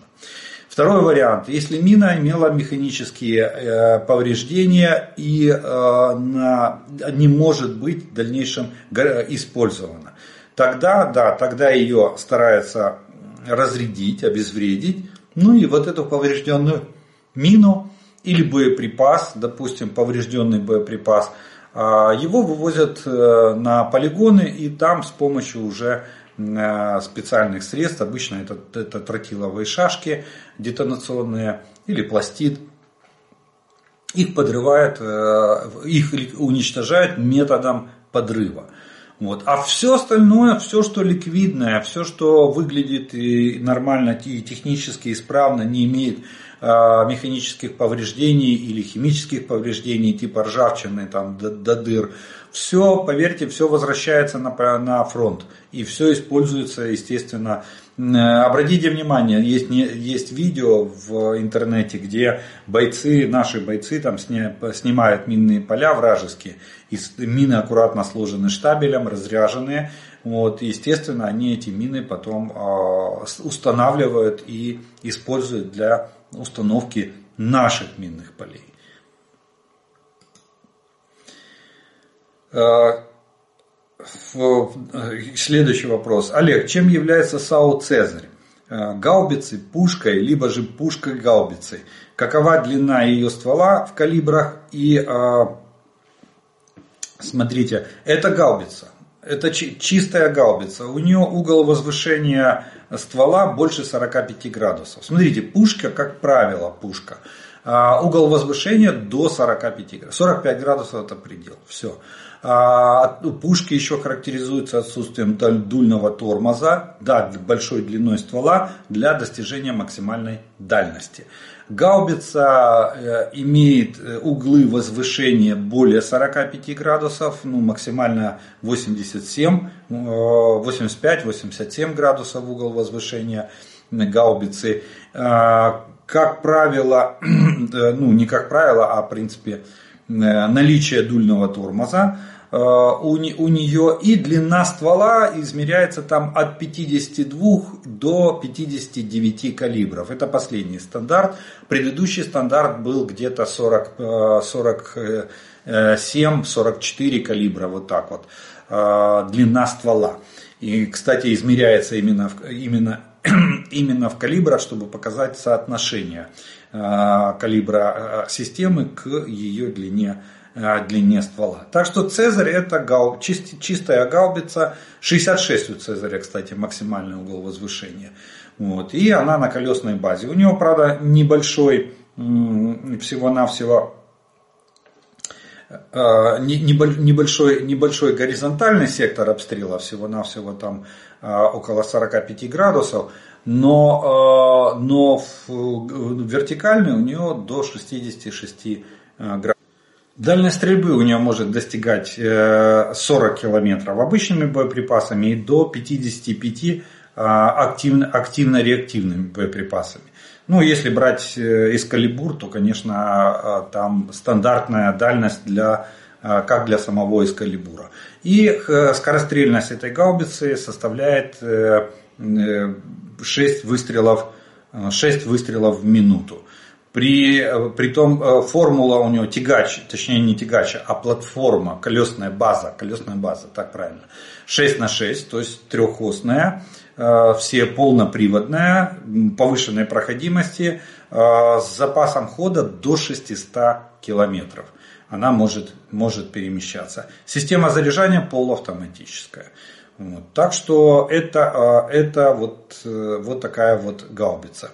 Второй вариант. Если мина имела механические э, повреждения и э, на, не может быть в дальнейшем использована, тогда, да, тогда ее старается разрядить, обезвредить. Ну и вот эту поврежденную мину или боеприпас, допустим, поврежденный боеприпас, его вывозят э, на полигоны и там с помощью уже э, специальных средств, обычно это, это тротиловые шашки детонационные или пластид, их подрывают, э, их уничтожают методом подрыва. Вот. А все остальное, все, что ликвидное, все, что выглядит и нормально и технически исправно, не имеет механических повреждений или химических повреждений типа ржавчины там, до, до дыр. Все, поверьте, все возвращается на, на фронт. И все используется, естественно. Э, обратите внимание, есть, не, есть видео в интернете, где бойцы, наши бойцы там сня, снимают минные поля вражеские. И мины аккуратно сложены штабелем, разряженные. Вот, естественно, они эти мины потом э, устанавливают и используют для установки наших минных полей. Э, следующий вопрос. Олег, чем является САУ «Цезарь»? Э, гаубицей, пушкой, либо же пушкой-гаубицей. Какова длина ее ствола в калибрах? И э, смотрите, это гаубица. Это чистая гаубица. У нее угол возвышения ствола больше 45 градусов. Смотрите, пушка, как правило, пушка. А, угол возвышения до 45 градусов. 45 градусов это предел. Все. А, пушки еще характеризуются отсутствием дульного тормоза, да, большой длиной ствола для достижения максимальной дальности. Гаубица э, имеет э, углы возвышения более 45 градусов, ну, максимально 87, 85-87 э, градусов угол возвышения гаубицы. Как правило, ну не как правило, а в принципе наличие дульного тормоза Э, у, у нее и длина ствола измеряется там от 52 до 59 калибров. Это последний стандарт. Предыдущий стандарт был где-то 40, 47, 44 калибра, вот так вот, э, длина ствола. И, кстати, измеряется именно, именно, именно в калибрах, чтобы показать соотношение э, калибра системы к ее длине длине ствола. Так что Цезарь это гау, чист, чистая гаубица, 66 у Цезаря, кстати, максимальный угол возвышения. Вот. И она на колесной базе. У него, правда, небольшой, всего-навсего небольшой, небольшой горизонтальный сектор обстрела, всего-навсего там около 45 градусов, но, но вертикальный у нее до 66 градусов. Дальность стрельбы у нее может достигать 40 километров обычными боеприпасами и до 55 активно, активно-реактивными боеприпасами. Ну, если брать эскалибур, то, конечно, там стандартная дальность для, как для самого эскалибура. И скорострельность этой гаубицы составляет 6 выстрелов, 6 выстрелов в минуту. При, при том э, формула у него тягач, точнее не тягач, а платформа, колесная база, колесная база, так правильно. 6 на 6, то есть трехосная, э, все полноприводная, повышенной проходимости, э, с запасом хода до 600 километров. Она может, может перемещаться. Система заряжания полуавтоматическая. Вот. Так что это, это вот, вот такая вот гаубица.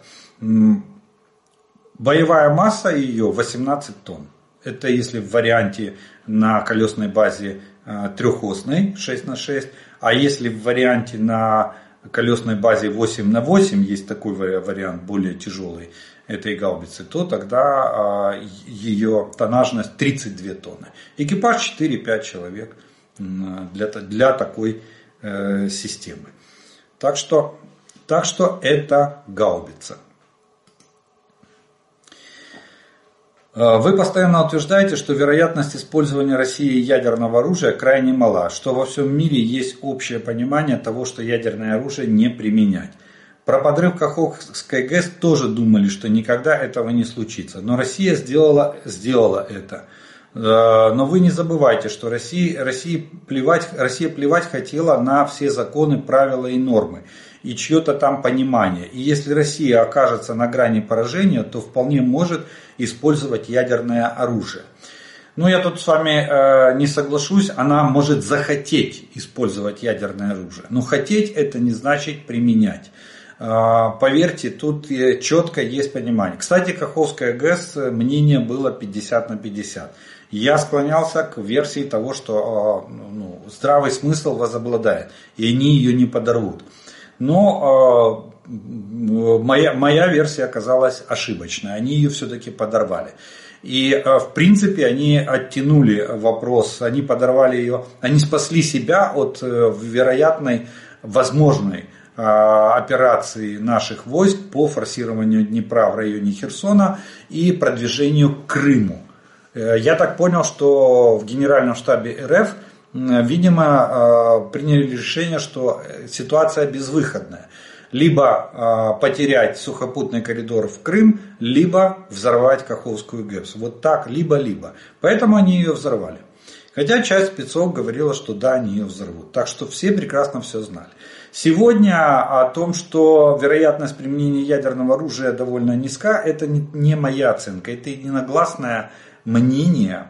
Боевая масса ее 18 тонн. Это если в варианте на колесной базе э, трехосной 6 на 6, а если в варианте на колесной базе 8 на 8, есть такой вариант более тяжелый этой гаубицы, то тогда э, ее тоннажность 32 тонны. Экипаж 4-5 человек для, для такой э, системы. Так что, так что это гаубица. Э, вы постоянно утверждаете, что вероятность использования России ядерного оружия крайне мала, что во всем мире есть общее понимание того, что ядерное оружие не применять. Про подрыв Каховской ГЭС тоже думали, что никогда этого не случится, но Россия сделала, сделала это. Э, но вы не забывайте, что Россия, Россия, плевать, Россия плевать хотела на все законы, правила и нормы и чье-то там понимание. И если Россия окажется на грани поражения, то вполне может использовать ядерное оружие. Но я тут с вами э, не соглашусь, она может захотеть использовать ядерное оружие. Но хотеть это не значит применять. Э, поверьте, тут четко есть понимание. Кстати, Каховская ГЭС мнение было 50 на 50. Я склонялся к версии того, что э, ну, здравый смысл возобладает, и они ее не подорвут. Но э, моя, моя версия оказалась ошибочной. Они ее все-таки подорвали. И э, в принципе они оттянули вопрос, они подорвали ее, они спасли себя от э, вероятной, возможной операции наших войск по форсированию Днепра в районе Херсона и продвижению к Крыму. Я так понял, что в Генеральном штабе РФ, видимо, приняли решение, что ситуация безвыходная либо э, потерять сухопутный коридор в Крым, либо взорвать Каховскую ГЭПС. Вот так, либо-либо. Поэтому они ее взорвали. Хотя часть спецов говорила, что да, они ее взорвут. Так что все прекрасно все знали. Сегодня о том, что вероятность применения ядерного оружия довольно низка, это не моя оценка. Это единогласное мнение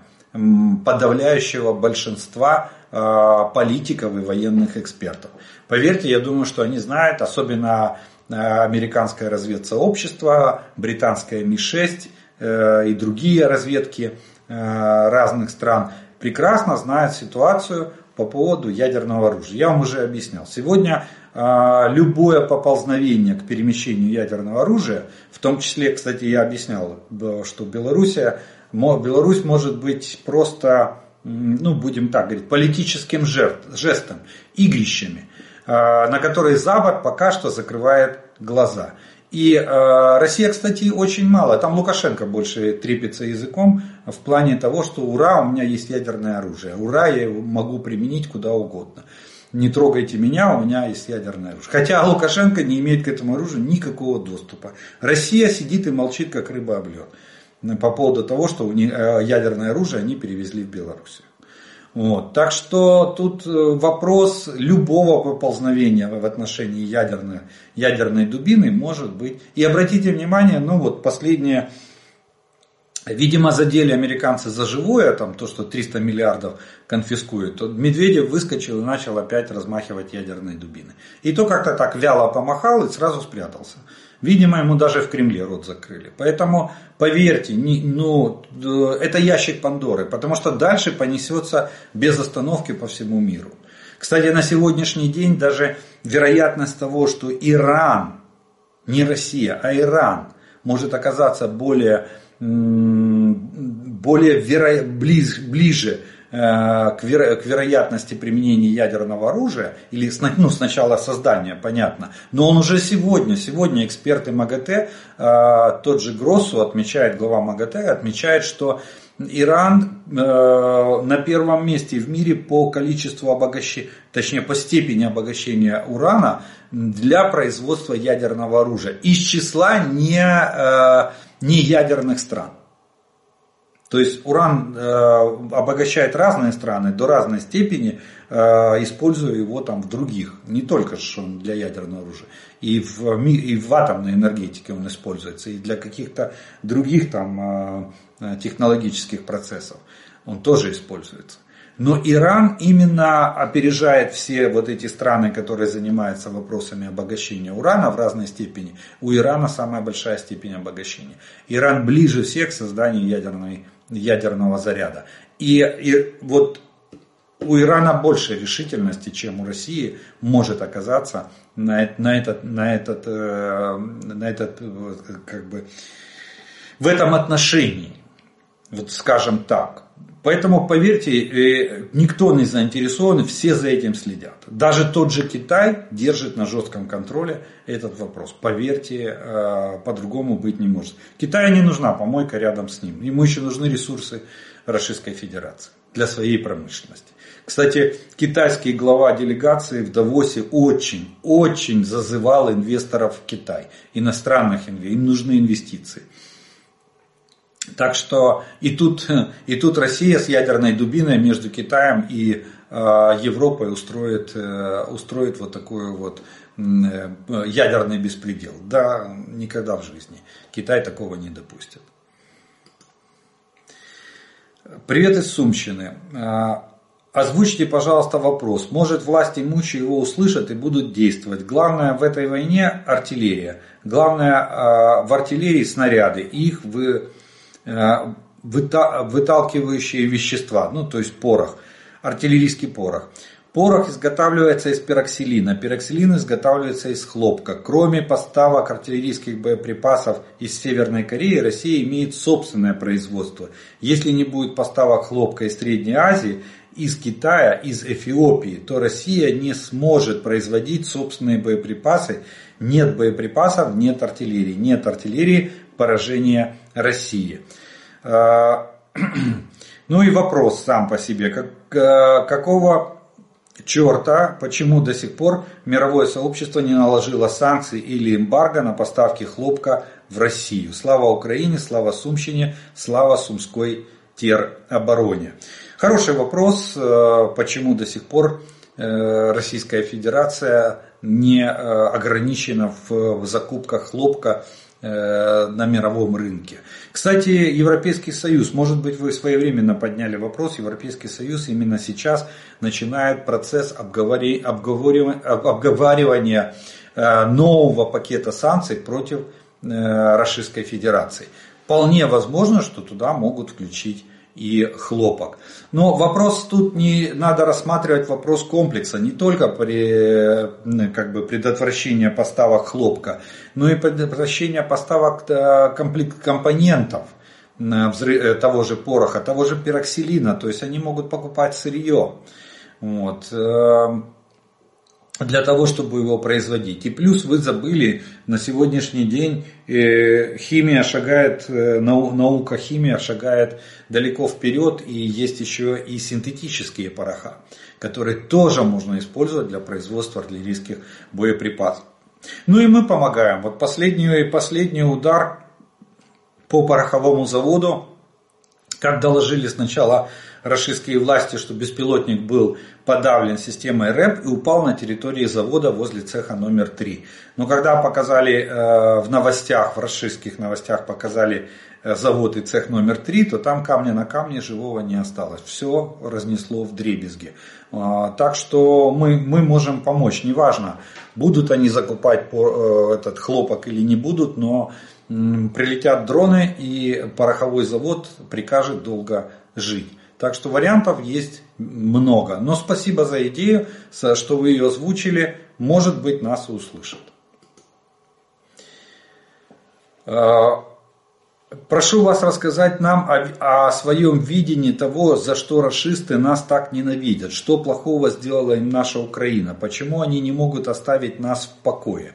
подавляющего большинства а, политиков и военных экспертов. Поверьте, я думаю, что они знают, особенно э, американское разведсообщество, британское Ми-6 э, и другие разведки э, разных стран прекрасно знают ситуацию по поводу ядерного оружия. Я вам уже объяснял. Сегодня любое поползновение к перемещению ядерного оружия, в том числе, кстати, я объяснял, что Белоруссия, Беларусь может быть просто, ну, будем так говорить, политическим жестом, игрищами. Э, на которые Запад пока что закрывает глаза. И э, Россия, кстати, очень мало. Там Лукашенко больше трепится языком в плане того, что ура, у меня есть ядерное оружие. Ура, я могу применить куда угодно. Не трогайте меня, у меня есть ядерное оружие. Хотя Лукашенко не имеет к этому оружию никакого доступа. Россия сидит и молчит, как рыба об лед. По поводу того, что э, ядерное оружие они перевезли в Белоруссию. Вот. Так что тут э, вопрос любого поползновения в отношении ядерной, ядерной дубины может быть. И обратите внимание, ну вот последнее, видимо задели американцы за живое, там то, что 300 миллиардов конфискуют, то Медведев выскочил и начал опять размахивать ядерной дубины. И то как-то так вяло помахал и сразу спрятался. Видимо, ему даже в Кремле рот закрыли. Поэтому, поверьте, не, ну, это ящик Пандоры, потому что дальше понесется без остановки по всему миру. Кстати, на сегодняшний день даже вероятность того, что Иран, не Россия, а Иран может оказаться более, более веро, близ, ближе э, к, веро, к вероятности применения ядерного оружия, или ну, сначала создания, понятно, но он уже сегодня, сегодня эксперты МАГАТЭ, э, тот же Гроссу отмечает, глава МАГАТЭ, отмечает, что Иран э, на первом месте в мире по количеству обогащения, точнее по степени обогащения урана для производства ядерного оружия из числа не, э, не ядерных стран. То есть уран э, обогащает разные страны до разной степени, э, используя его там в других, не только для ядерного оружия, и в, и в атомной энергетике он используется, и для каких-то других там э технологических процессов он тоже используется. Но Иран именно опережает все вот эти страны, которые занимаются вопросами обогащения урана в разной степени. У Ирана самая большая степень обогащения. Иран ближе всех к созданию ядерной ядерного заряда. И, и вот у Ирана больше решительности, чем у России, может оказаться на, на этот, на этот, э, на этот как бы, в этом отношении. Вот скажем так. Поэтому, поверьте, э, никто не заинтересован, все за этим следят. Даже тот же Китай держит на жестком контроле этот вопрос. Поверьте, э, по-другому быть не может. Китаю не нужна помойка рядом с ним. Ему еще нужны ресурсы Российской Федерации для своей промышленности. Кстати, китайский глава делегации в Давосе очень, очень зазывал инвесторов в Китай, иностранных инвесторов, им нужны инвестиции. Так что и тут, и тут Россия с ядерной дубиной между Китаем и э, Европой устроит, э, устроит вот такой вот э, ядерный беспредел. Да, никогда в жизни. Китай такого не допустит. Привет из Сумщины. Озвучьте, пожалуйста, вопрос. Может власть имущие его услышат и будут действовать? Главное в этой войне артиллерия. Главное в артиллерии снаряды. Их вы выталкивающие вещества, ну то есть порох, артиллерийский порох. Порох изготавливается из пероксилина, пероксилин изготавливается из хлопка. Кроме поставок артиллерийских боеприпасов из Северной Кореи, Россия имеет собственное производство. Если не будет поставок хлопка из Средней Азии, из Китая, из Эфиопии, то Россия не сможет производить собственные боеприпасы. Нет боеприпасов, нет артиллерии. Нет артиллерии, поражение России. А, ну и вопрос сам по себе. Как, а, какого черта, почему до сих пор мировое сообщество не наложило санкции или эмбарго на поставки хлопка в Россию? Слава Украине, слава Сумщине, слава Сумской теробороне. Хороший вопрос, а, почему до сих пор э, Российская Федерация не э, ограничена в закупках хлопка на мировом рынке. Кстати, Европейский Союз, может быть вы своевременно подняли вопрос, Европейский Союз именно сейчас начинает процесс обговаривания э, нового пакета санкций против э, Российской Федерации. Вполне возможно, что туда могут включить и хлопок. Но вопрос тут не надо рассматривать вопрос комплекса, не только при как бы, предотвращении поставок хлопка, но и предотвращение поставок э, компонентов э, того же пороха, того же пероксилина, то есть они могут покупать сырье. Вот. Для того, чтобы его производить. И плюс вы забыли, на сегодняшний день э, химия шагает, э, наука химия шагает далеко вперед, и есть еще и синтетические пороха, которые тоже можно использовать для производства артиллерийских боеприпасов. Ну и мы помогаем. Вот последний, последний удар по пороховому заводу, как доложили сначала российские власти, что беспилотник был подавлен системой РЭП и упал на территории завода возле цеха номер 3. Но когда показали э, в новостях, в российских новостях показали э, завод и цех номер 3, то там камня на камне живого не осталось. Все разнесло в дребезги. А, так что мы, мы можем помочь. Неважно, будут они закупать э, этот хлопок или не будут, но прилетят дроны и пороховой завод прикажет долго жить. Так что вариантов есть много. Но спасибо за идею, что вы ее озвучили. Может быть, нас услышат. А, прошу вас рассказать нам о, о своем видении того, за что расисты нас так ненавидят. Что плохого сделала им наша Украина? Почему они не могут оставить нас в покое?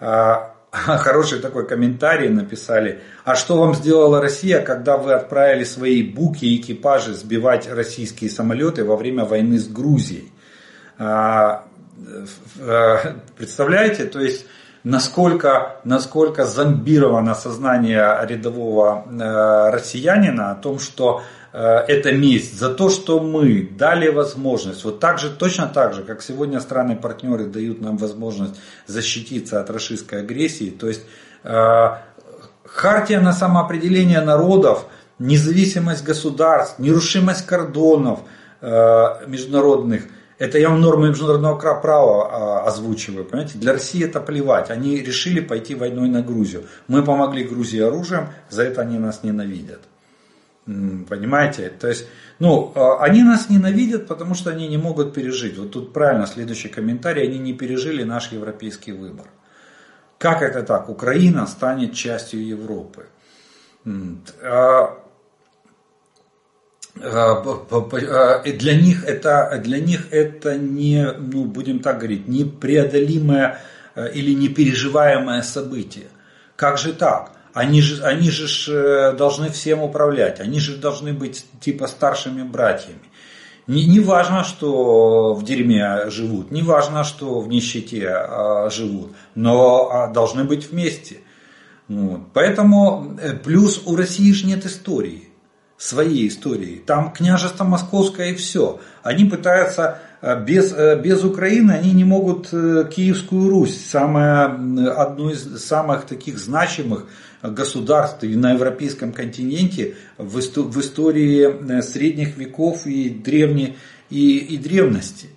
А, хороший такой комментарий написали. А что вам сделала Россия, когда вы отправили свои буки и экипажи сбивать российские самолеты во время войны с Грузией? А, представляете, то есть насколько, насколько зомбировано сознание рядового э, россиянина о том, что Э, это месть за то, что мы дали возможность, вот так же, точно так же, как сегодня страны-партнеры дают нам возможность защититься от российской агрессии, то есть э, хартия на самоопределение народов, независимость государств, нерушимость кордонов э, международных, это я вам нормы международного права озвучиваю, понимаете? Для России это плевать. Они решили пойти войной на Грузию. Мы помогли Грузии оружием, за это они нас ненавидят. Понимаете? То есть, ну, а, они нас ненавидят, потому что они не могут пережить. Вот тут правильно следующий комментарий. Они не пережили наш европейский выбор. Как это так? Украина станет частью Европы. А, а, для них это, для них это не, ну, будем так говорить, непреодолимое или непереживаемое событие. Как же так? Они же, они же э, должны всем управлять, они же должны быть типа старшими братьями. Не, не важно, что в дерьме живут, не важно, что в нищете а, живут, но а, должны быть вместе. Вот. Поэтому э, плюс у России же нет истории, своей истории. Там княжество московское и все. Они пытаются э, без, без Украины они не могут Киевскую Русь, самое, одну из самых таких значимых государств на европейском континенте в истории э, средних веков и, древней, и, и древности.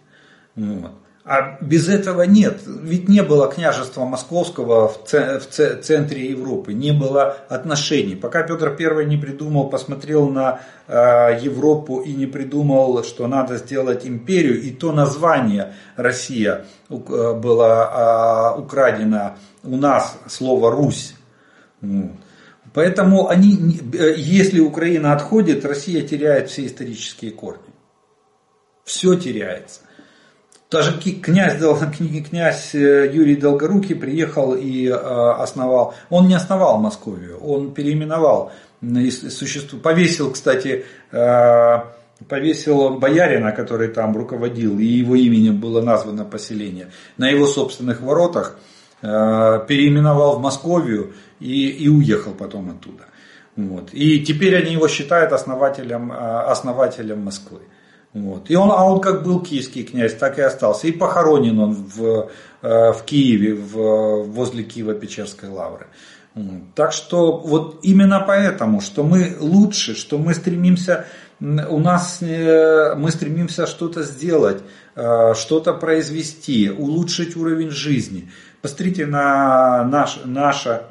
Вот. А без этого нет. Ведь не было княжества московского в, центре Европы, не было отношений. Пока Петр I не придумал, посмотрел на э, Европу и не придумал, что надо сделать империю, и то название Россия э, было украдено у нас, слово Русь. Поэтому они, э, если Украина отходит, Россия теряет все исторические корни. Все теряется. Даже князь, князь э, Юрий Долгорукий приехал и э, основал, он не основал Московию, он переименовал, повесил, кстати, повесил боярина, который там руководил, и его именем было названо поселение, на его собственных воротах, переименовал в Московию и, и уехал потом оттуда. Вот. И теперь они его считают основателем, а, основателем Москвы. Вот. И он, а он как был киевский князь, так и остался. И похоронен он в, э, в Киеве, в, возле Киева-Печерской лавры. Так что вот именно поэтому, что мы лучше, что мы стремимся, у нас э, мы стремимся что-то сделать, э, что-то произвести, улучшить уровень жизни. Посмотрите на наш, наше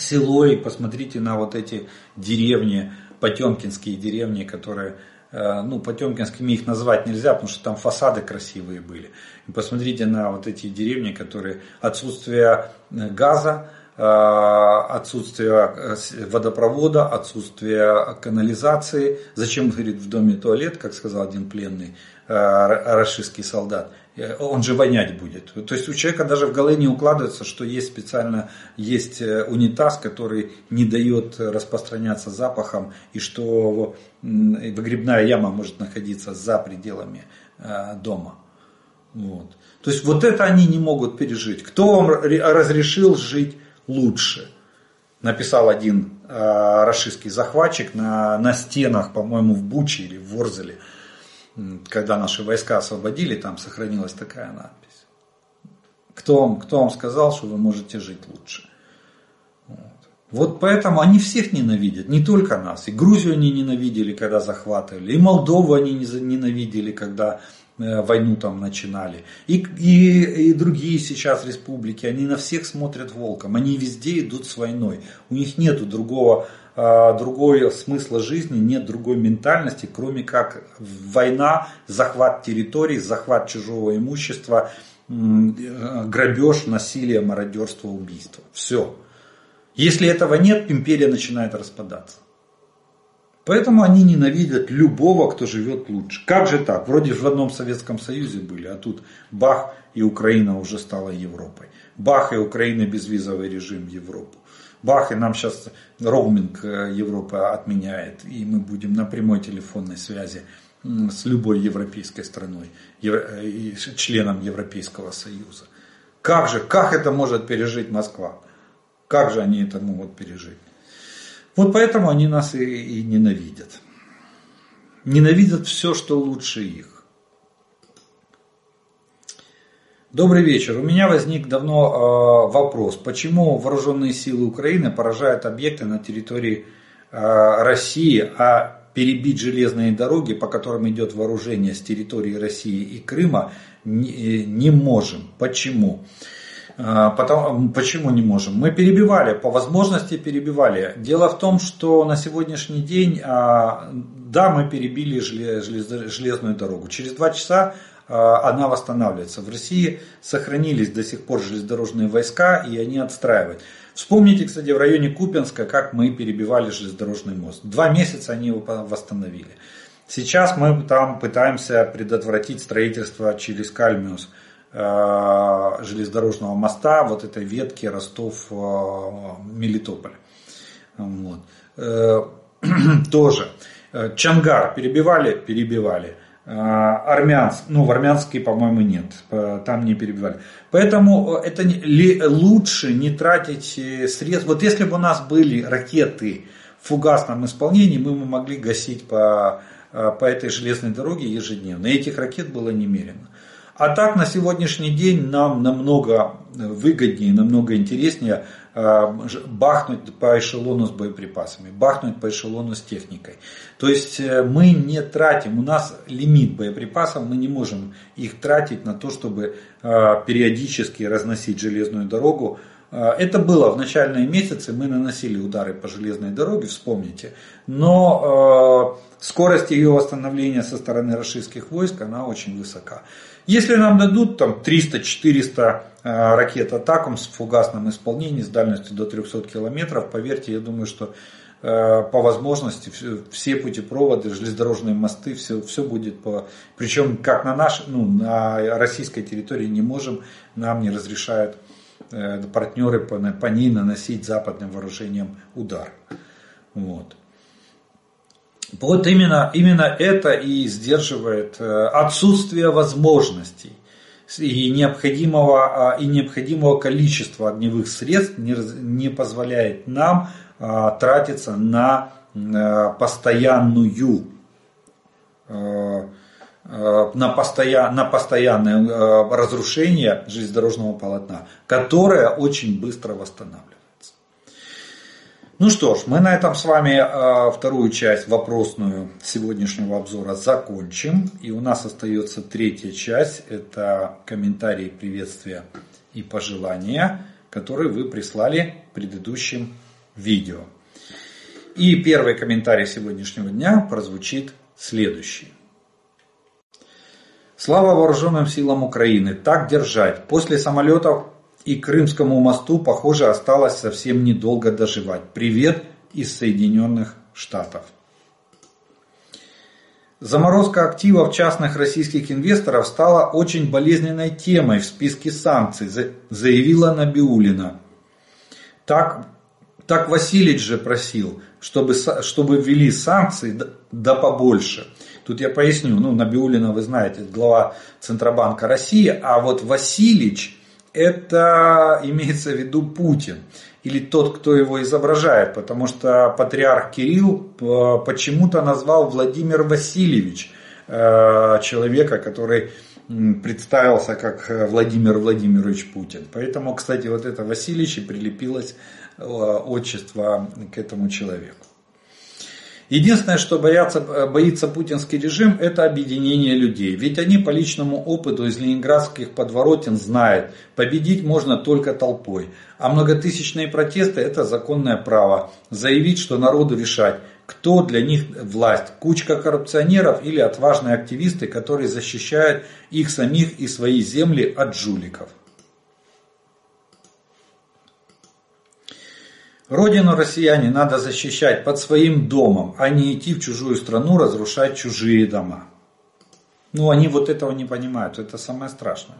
село и посмотрите на вот эти деревни, потемкинские деревни, которые, э, ну, потемкинскими их назвать нельзя, потому что там фасады красивые были. И посмотрите на вот эти деревни, которые отсутствие э, газа, э, отсутствие водопровода, отсутствие канализации. Зачем, говорит, в доме туалет, как сказал один пленный рашистский солдат. Э, он же вонять будет. То есть у человека даже в голове не укладывается, что есть специально есть э, унитаз, который не дает распространяться запахом, и что выгребная яма может находиться за пределами э, дома. Вот. То есть вот это они не могут пережить. Кто вам разрешил жить лучше? написал один э, расистский захватчик на, на стенах, по-моему, в Буче или в Ворзеле, когда наши войска освободили, там сохранилась такая надпись. Кто вам, кто вам сказал, что вы можете жить лучше? Вот поэтому они всех ненавидят, не только нас. И Грузию они ненавидели, когда захватывали, и Молдову они ненавидели, когда э, войну там начинали. И, и, и другие сейчас республики, они на всех смотрят волком. Они везде идут с войной. У них нет другого, другого смысла жизни, нет другой ментальности, кроме как война, захват территорий, захват чужого имущества, э, грабеж, насилие, мародерство, убийство. Все. Если этого нет, империя начинает распадаться. Поэтому они ненавидят любого, кто живет лучше. Как же так? Вроде в одном Советском Союзе были, а тут бах, и Украина уже стала Европой. Бах, и Украина безвизовый режим Европу. Бах, и нам сейчас роуминг э, Европа отменяет, и мы будем на прямой телефонной связи с любой европейской страной, э, членом Европейского Союза. Как же, как это может пережить Москва? Как же они это могут пережить? Вот поэтому они нас и, и ненавидят. Ненавидят все, что лучше их. Добрый вечер. У меня возник давно э, вопрос, почему вооруженные силы Украины поражают объекты на территории э, России, а перебить железные дороги, по которым идет вооружение с территории России и Крыма, не, не можем. Почему? А, потому, почему не можем? Мы перебивали, по возможности перебивали. Дело в том, что на сегодняшний день, а, да, мы перебили железную дорогу. Через два часа она восстанавливается. В России сохранились до сих пор железнодорожные войска, и они отстраивают. Вспомните, кстати, в районе Купенска, как мы перебивали железнодорожный мост. Два месяца они его восстановили. Сейчас мы там пытаемся предотвратить строительство через Кальмиус – Э, железнодорожного моста, вот этой ветки Ростов-Мелитополь. Вот. Э, тоже. Э, Чангар перебивали? Перебивали. Армянск, ну в армянске, по-моему, нет, там не перебивали. Поэтому это не, лучше не тратить средств. Вот если бы у нас были ракеты в фугасном исполнении, мы бы могли гасить по, по этой железной дороге ежедневно. Этих ракет было немерено. А так на сегодняшний день нам намного выгоднее, намного интереснее э, бахнуть по эшелону с боеприпасами, бахнуть по эшелону с техникой. То есть э, мы не тратим, у нас лимит боеприпасов, мы не можем их тратить на то, чтобы э, периодически разносить железную дорогу. Это было в начальные месяцы, мы наносили удары по железной дороге, вспомните. Но скорость ее восстановления со стороны российских войск, она очень высока. Если нам дадут там 300-400 э, ракет атакам с фугасным исполнением, с дальностью до 300 километров, поверьте, я думаю, что э, по возможности все путепроводы, железнодорожные мосты, все, все будет по... Причем как на нашей, ну, на российской территории не можем, нам не разрешают э, партнеры по, по ней наносить западным вооружением удар. Вот. Вот именно, именно это и сдерживает э, отсутствие возможностей и необходимого, а, и необходимого количества огневых средств не, не позволяет нам а, тратиться на э, постоянную э, на, постоян, на постоянное разрушение железнодорожного полотна, которое очень быстро восстанавливается. Ну что ж, мы на этом с вами э, вторую часть вопросную сегодняшнего обзора закончим. И у нас остается третья часть. Это комментарии, приветствия и пожелания, которые вы прислали в предыдущем видео. И первый комментарий сегодняшнего дня прозвучит следующий. Слава вооруженным силам Украины! Так держать! После самолетов и Крымскому мосту, похоже, осталось совсем недолго доживать. Привет из Соединенных Штатов. Заморозка активов частных российских инвесторов стала очень болезненной темой в списке санкций, заявила Набиулина. Так, так Васильевич же просил, чтобы, чтобы ввели санкции да побольше. Тут я поясню, ну Набиулина, вы знаете, глава Центробанка России, а вот Васильевич это имеется в виду Путин или тот, кто его изображает, потому что патриарх Кирилл э, почему-то назвал Владимир Васильевич э, человека, который представился как Владимир Владимирович Путин. Поэтому, кстати, вот это Васильевич и прилепилось э, отчество к этому человеку. Единственное, что боятся, боится путинский режим, это объединение людей. Ведь они по личному опыту из ленинградских подворотен знают, победить можно только толпой. А многотысячные протесты – это законное право. Заявить, что народу решать, кто для них власть. Кучка коррупционеров или отважные активисты, которые защищают их самих и свои земли от жуликов. Родину россияне надо защищать под своим домом, а не идти в чужую страну разрушать чужие дома. Ну, они вот этого не понимают, это самое страшное.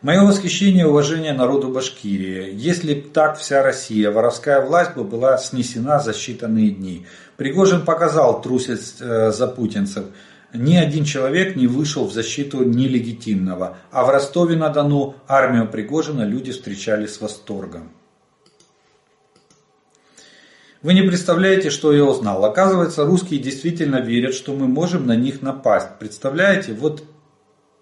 Мое восхищение и уважение народу Башкирии. Если б так вся Россия, воровская власть бы была снесена за считанные дни. Пригожин показал трусость э, за путинцев. Ни один человек не вышел в защиту нелегитимного. А в Ростове-на-Дону армию Пригожина люди встречали с восторгом. Вы не представляете, что я узнал. Оказывается, русские действительно верят, что мы можем на них напасть. Представляете, вот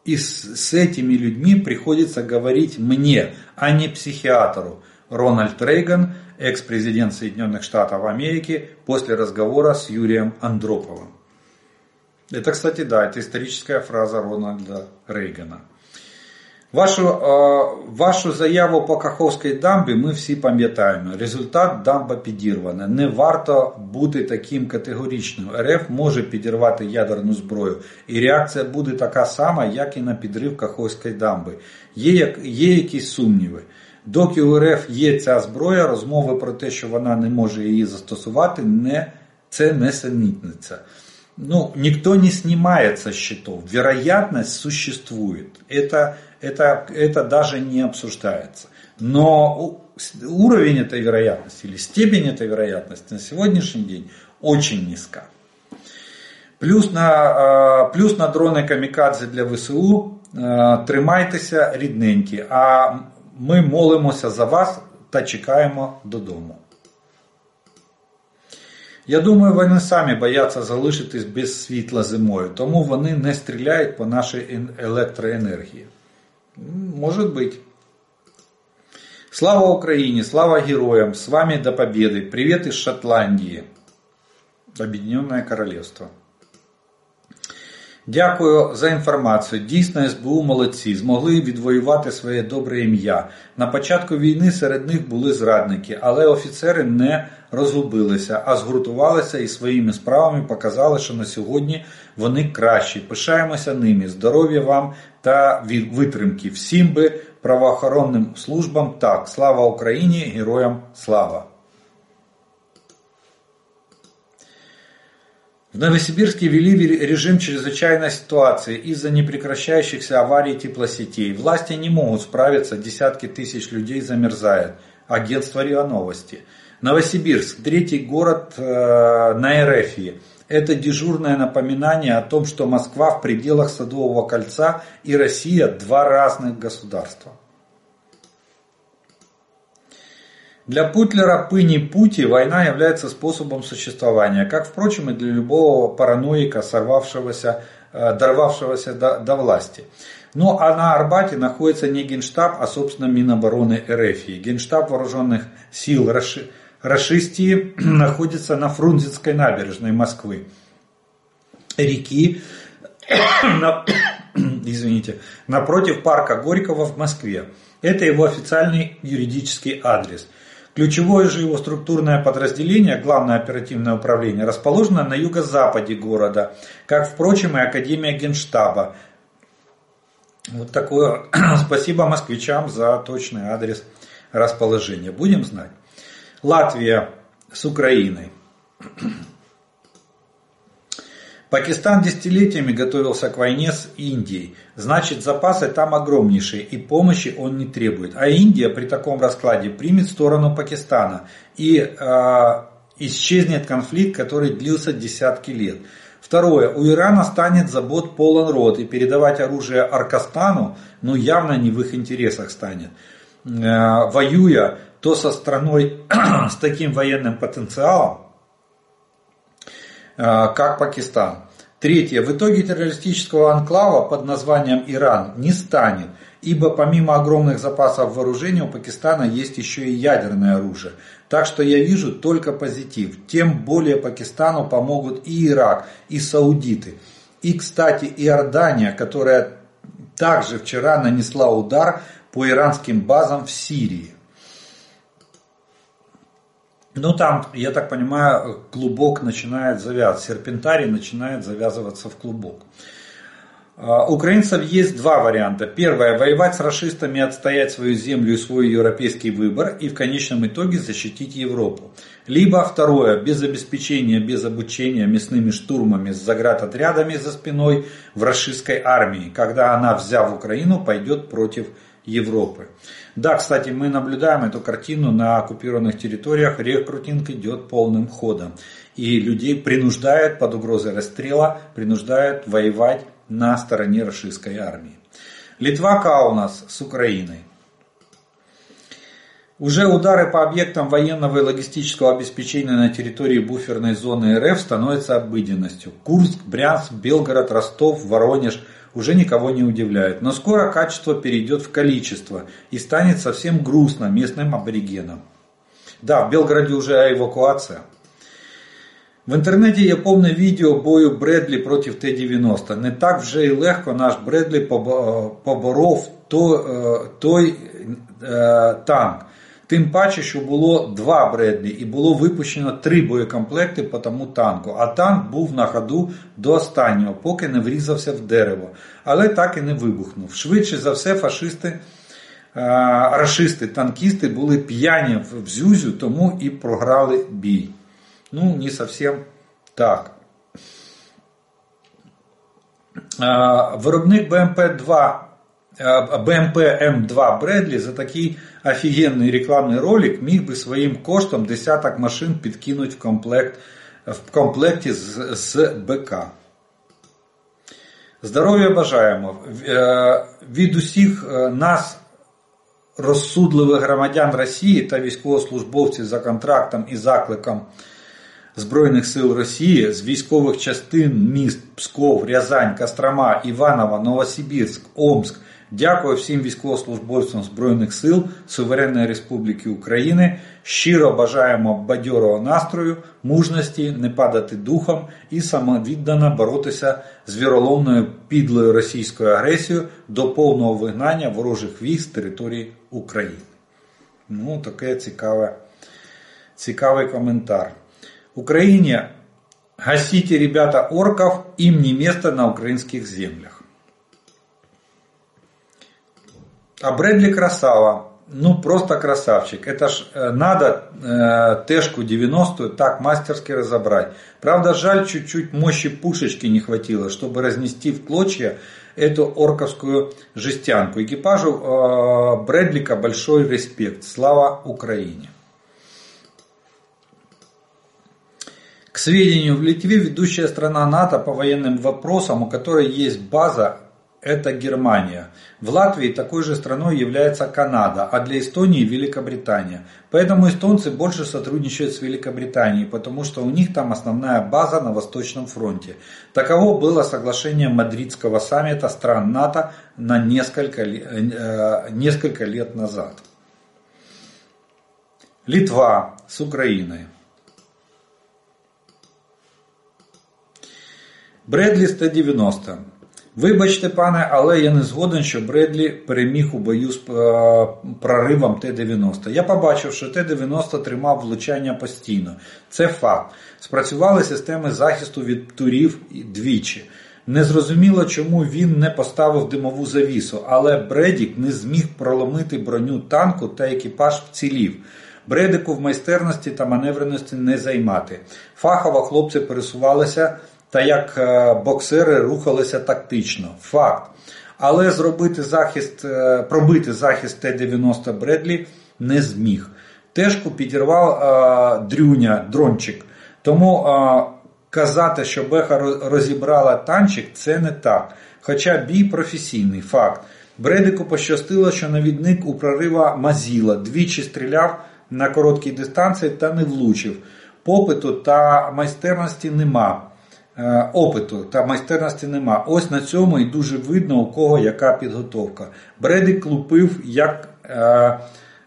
и с, с этими людьми приходится говорить мне, а не психиатру. Рональд Рейган, экс-президент Соединенных Штатов Америки, после разговора с Юрием Андроповым. Это, кстати, да, это историческая фраза Рональда Рейгана. Вашу вашу заяву по Каховській дамбі ми всі пам'ятаємо. Результат дамба підірвана. Не варто бути таким категоричним. РФ може підірвати ядерну зброю, і реакція буде така сама, як і на підрив Каховської дамби. Є, є якісь сумніви. Доки у РФ є ця зброя, розмови про те, що вона не може її застосувати, не, це не синітниця. Ну, никто не снимает со счетов. Вероятность существует. Это это, это даже не обсуждается. Но уровень этой вероятности или степень этой вероятности на сегодняшний день очень низка. Плюс на плюс на дрони камікадзе для ВСУ тримайтеся рідненькі, а ми молимося за вас та чекаємо додому. Я думаю, вони самі бояться залишитись без світла зимою, тому вони не стріляють по нашій електроенергії. Может быть. Слава Украине, слава героям, с вами до победы. Привет из Шотландии. Объединенное Королевство. Дякую за інформацію. Дійсно, СБУ молодці, змогли відвоювати своє добре ім'я. На початку війни серед них були зрадники, але офіцери не розгубилися, а згуртувалися і своїми справами показали, що на сьогодні вони кращі. Пишаємося ними. Здоров'я вам та витримки. Всім би правоохоронним службам так. Слава Україні! Героям слава! В Новосибирске ввели режим чрезвычайной ситуации из-за непрекращающихся аварий теплосетей. Власти не могут справиться, десятки тысяч людей замерзают. Агентство РИА Новости. Новосибирск, третий город э, на Эрефии. Это дежурное напоминание о том, что Москва в пределах Садового кольца и Россия два разных государства. Для Путлера Пыни Пути война является способом существования, как, впрочем, и для любого параноика, сорвавшегося, э, дорвавшегося до, до власти. Но а на Арбате находится не Генштаб, а, собственно, Минобороны РФ. Генштаб вооруженных сил Раши, Рашистии находится на Фрунзенской набережной Москвы. Реки, извините, напротив парка Горького в Москве. Это его официальный юридический адрес – Ключевое же его структурное подразделение, Главное оперативное управление, расположено на юго-западе города, как, впрочем, и Академия Генштаба. Вот такое спасибо москвичам за точный адрес расположения. Будем знать. Латвия с Украиной. Пакистан десятилетиями готовился к войне с Индией. Значит, запасы там огромнейшие и помощи он не требует. А Индия при таком раскладе примет сторону Пакистана и э, исчезнет конфликт, который длился десятки лет. Второе. У Ирана станет забот полон рот, и передавать оружие Аркастану, ну, явно не в их интересах станет. Э, воюя то со страной с таким военным потенциалом, как Пакистан. Третье. В итоге террористического анклава под названием Иран не станет, ибо помимо огромных запасов вооружения у Пакистана есть еще и ядерное оружие. Так что я вижу только позитив. Тем более Пакистану помогут и Ирак, и саудиты. И, кстати, Иордания, которая также вчера нанесла удар по иранским базам в Сирии. Ну там, я так понимаю, клубок начинает завязываться, серпентарий начинает завязываться в клубок. А, украинцев есть два варианта. Первое, воевать с расистами, отстоять свою землю и свой европейский выбор и в конечном итоге защитить Европу. Либо второе, без обеспечения, без обучения мясными штурмами с заградотрядами за спиной в расистской армии, когда она, взяв Украину, пойдет против Европы. Да, кстати, мы наблюдаем эту картину на оккупированных территориях, рекрутинг идет полным ходом. И людей принуждают под угрозой расстрела, принуждают воевать на стороне российской армии. Литва Каунас с Украиной. Уже удары по объектам военного и логистического обеспечения на территории буферной зоны РФ становятся обыденностью. Курск, Брянск, Белгород, Ростов, Воронеж уже никого не удивляют. Но скоро качество перейдет в количество и станет совсем грустно местным аборигенам. Да, в Белгороде уже эвакуация. В інтернеті є повне відео бою Бредлі проти Т-90. Не так вже і легко наш Бредлі поборов той танк. Тим паче, що було два Бредлі і було випущено три боєкомплекти по тому танку. А танк був на ходу до останнього, поки не врізався в дерево. Але так і не вибухнув. Швидше за все, фашисти, рашисти, танкісти були п'яні в Зюзю, тому і програли бій. Ну, не совсем так. Виробник БМП-2 БМП М2 Бредлі за такий офігенний рекламний ролик міг би своїм коштом десяток машин підкинути в комплект в комплекті з, з БК. Здоров'я бажаємо. Від усіх нас розсудливих громадян Росії та військовослужбовців за контрактом і закликом Збройних сил Росії з військових частин міст Псков, Рязань, Кострома, Іваново, Новосибірськ, Омск. Дякую всім військовослужбовцям Збройних сил Суверенної Республіки України. Щиро бажаємо бадьорого настрою, мужності, не падати духом і самовіддано боротися з віроломною підлою російською агресією до повного вигнання ворожих військ з території України. Ну, таке цікаве, цікавий коментар. Украине гасите, ребята, орков, им не место на украинских землях. А Брэдли красава. Ну, просто красавчик. Это ж э, надо э, Тэшку 90 так мастерски разобрать. Правда, жаль, чуть-чуть мощи пушечки не хватило, чтобы разнести в клочья эту орковскую жестянку. Экипажу э, Брэдлика большой респект. Слава Украине. К сведению, в Литве ведущая страна НАТО по военным вопросам, у которой есть база, это Германия. В Латвии такой же страной является Канада, а для Эстонии Великобритания. Поэтому эстонцы больше сотрудничают с Великобританией, потому что у них там основная база на Восточном фронте. Таково было соглашение Мадридского саммита стран НАТО на несколько, э, несколько лет назад. Литва с Украиной. Бредлі 190. Вибачте, пане, але я не згоден, що Бредлі переміг у бою з е, проривом Т-90. Я побачив, що Т-90 тримав влучання постійно. Це факт. Спрацювали системи захисту від турів двічі. Незрозуміло, чому він не поставив димову завісу, але Бредік не зміг проломити броню танку та екіпаж вцілів. Бредику в майстерності та маневреності не займати. Фахово хлопці пересувалися та як е, боксери рухалися тактично. Факт. Але зробити захист, е, пробити захист Т-90 Бредлі не зміг. Тежку підірвав а, е, дрюня, дрончик. Тому а, казати, що Беха розібрала танчик, це не так. Хоча бій професійний факт. Бредику пощастило, що навідник у прорива Мазіла двічі стріляв на короткій дистанції та не влучив. Попиту та майстерності нема. Е, опиту та майстерності нема. Ось на цьому і дуже видно, у кого яка підготовка. Бредик лупив, як е,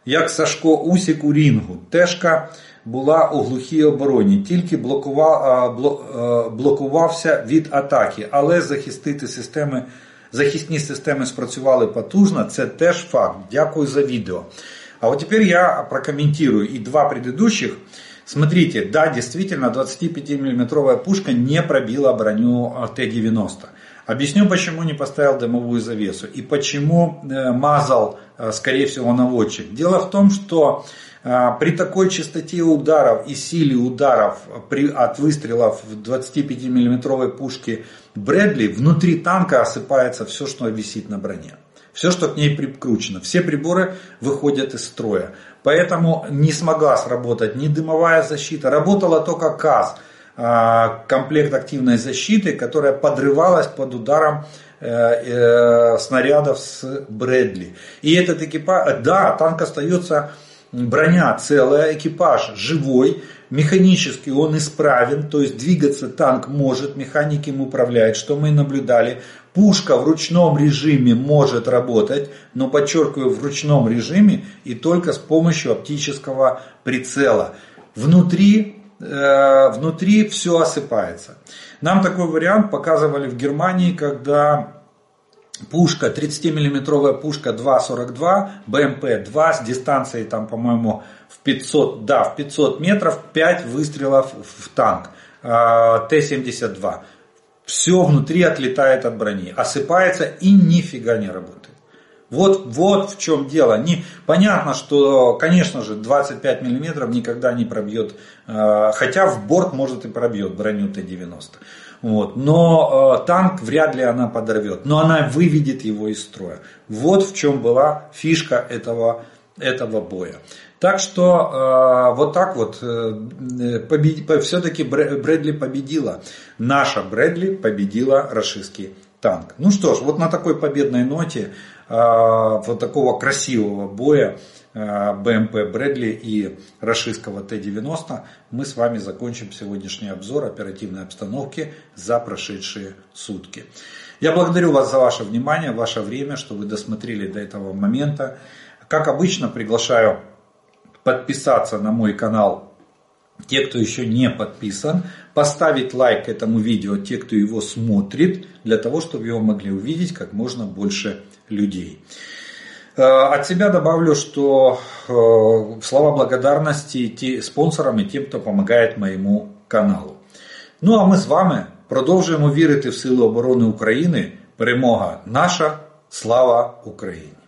як Сашко Усік у Рінгу. Тежка була у глухій обороні, тільки блокував, е, блокувався від атаки, але захистити системи. Захисні системи спрацювали потужно, це теж факт. Дякую за відео. А вот теперь я прокомментирую и два предыдущих. Смотрите, да, действительно, 25-миллиметровая пушка не пробила броню Т-90. Объясню, почему не поставил дымовую завесу и почему э, мазал, э, скорее всего, наводчик. Дело в том, что э, при такой частоте ударов и силе ударов при, от выстрелов 25-миллиметровой пушки Брэдли внутри танка осыпается все, что висит на броне. Все, что к ней прикручено. Все приборы выходят из строя. Поэтому не смогла сработать ни дымовая защита. Работала только КАЗ, а, комплект активной защиты, которая подрывалась под ударом э, э, снарядов с Брэдли. И этот экипаж, да, танк остается броня целая, экипаж живой, механически он исправен, то есть двигаться танк может, механик им управляет, что мы наблюдали. Пушка в ручном режиме может работать, но подчеркиваю, в ручном режиме и только с помощью оптического прицела. Внутри, э, внутри все осыпается. Нам такой вариант показывали в Германии, когда пушка, 30-миллиметровая пушка 2.42, БМП-2 с дистанцией там, по-моему, в 500, да, в 500 метров, 5 выстрелов в танк. Э, Т-72 все внутри отлетает от брони, осыпается и нифига не работает. Вот, вот в чем дело. Не, понятно, что, конечно же, 25 миллиметров никогда не пробьет, э, хотя в борт может и пробьет броню Т-90. Вот. Но э, танк вряд ли она подорвет, но она выведет его из строя. Вот в чем была фишка этого, этого боя. Так что э, вот так вот э, побед... все-таки Брэдли победила. Наша Брэдли победила рашистский танк. Ну что ж, вот на такой победной ноте э, вот такого красивого боя э, БМП Брэдли и рашистского Т-90 мы с вами закончим сегодняшний обзор оперативной обстановки за прошедшие сутки. Я благодарю вас за ваше внимание, ваше время, что вы досмотрели до этого момента. Как обычно, приглашаю подписаться на мой канал те, кто еще не подписан, поставить лайк этому видео, те, кто его смотрит, для того, чтобы его могли увидеть как можно больше людей. Э, от себя добавлю, что э, слова благодарности спонсорам и тем, кто помогает моему каналу. Ну а ми з вами продовжуємо вірити в Сили оборони України. Перемога наша, слава Україні!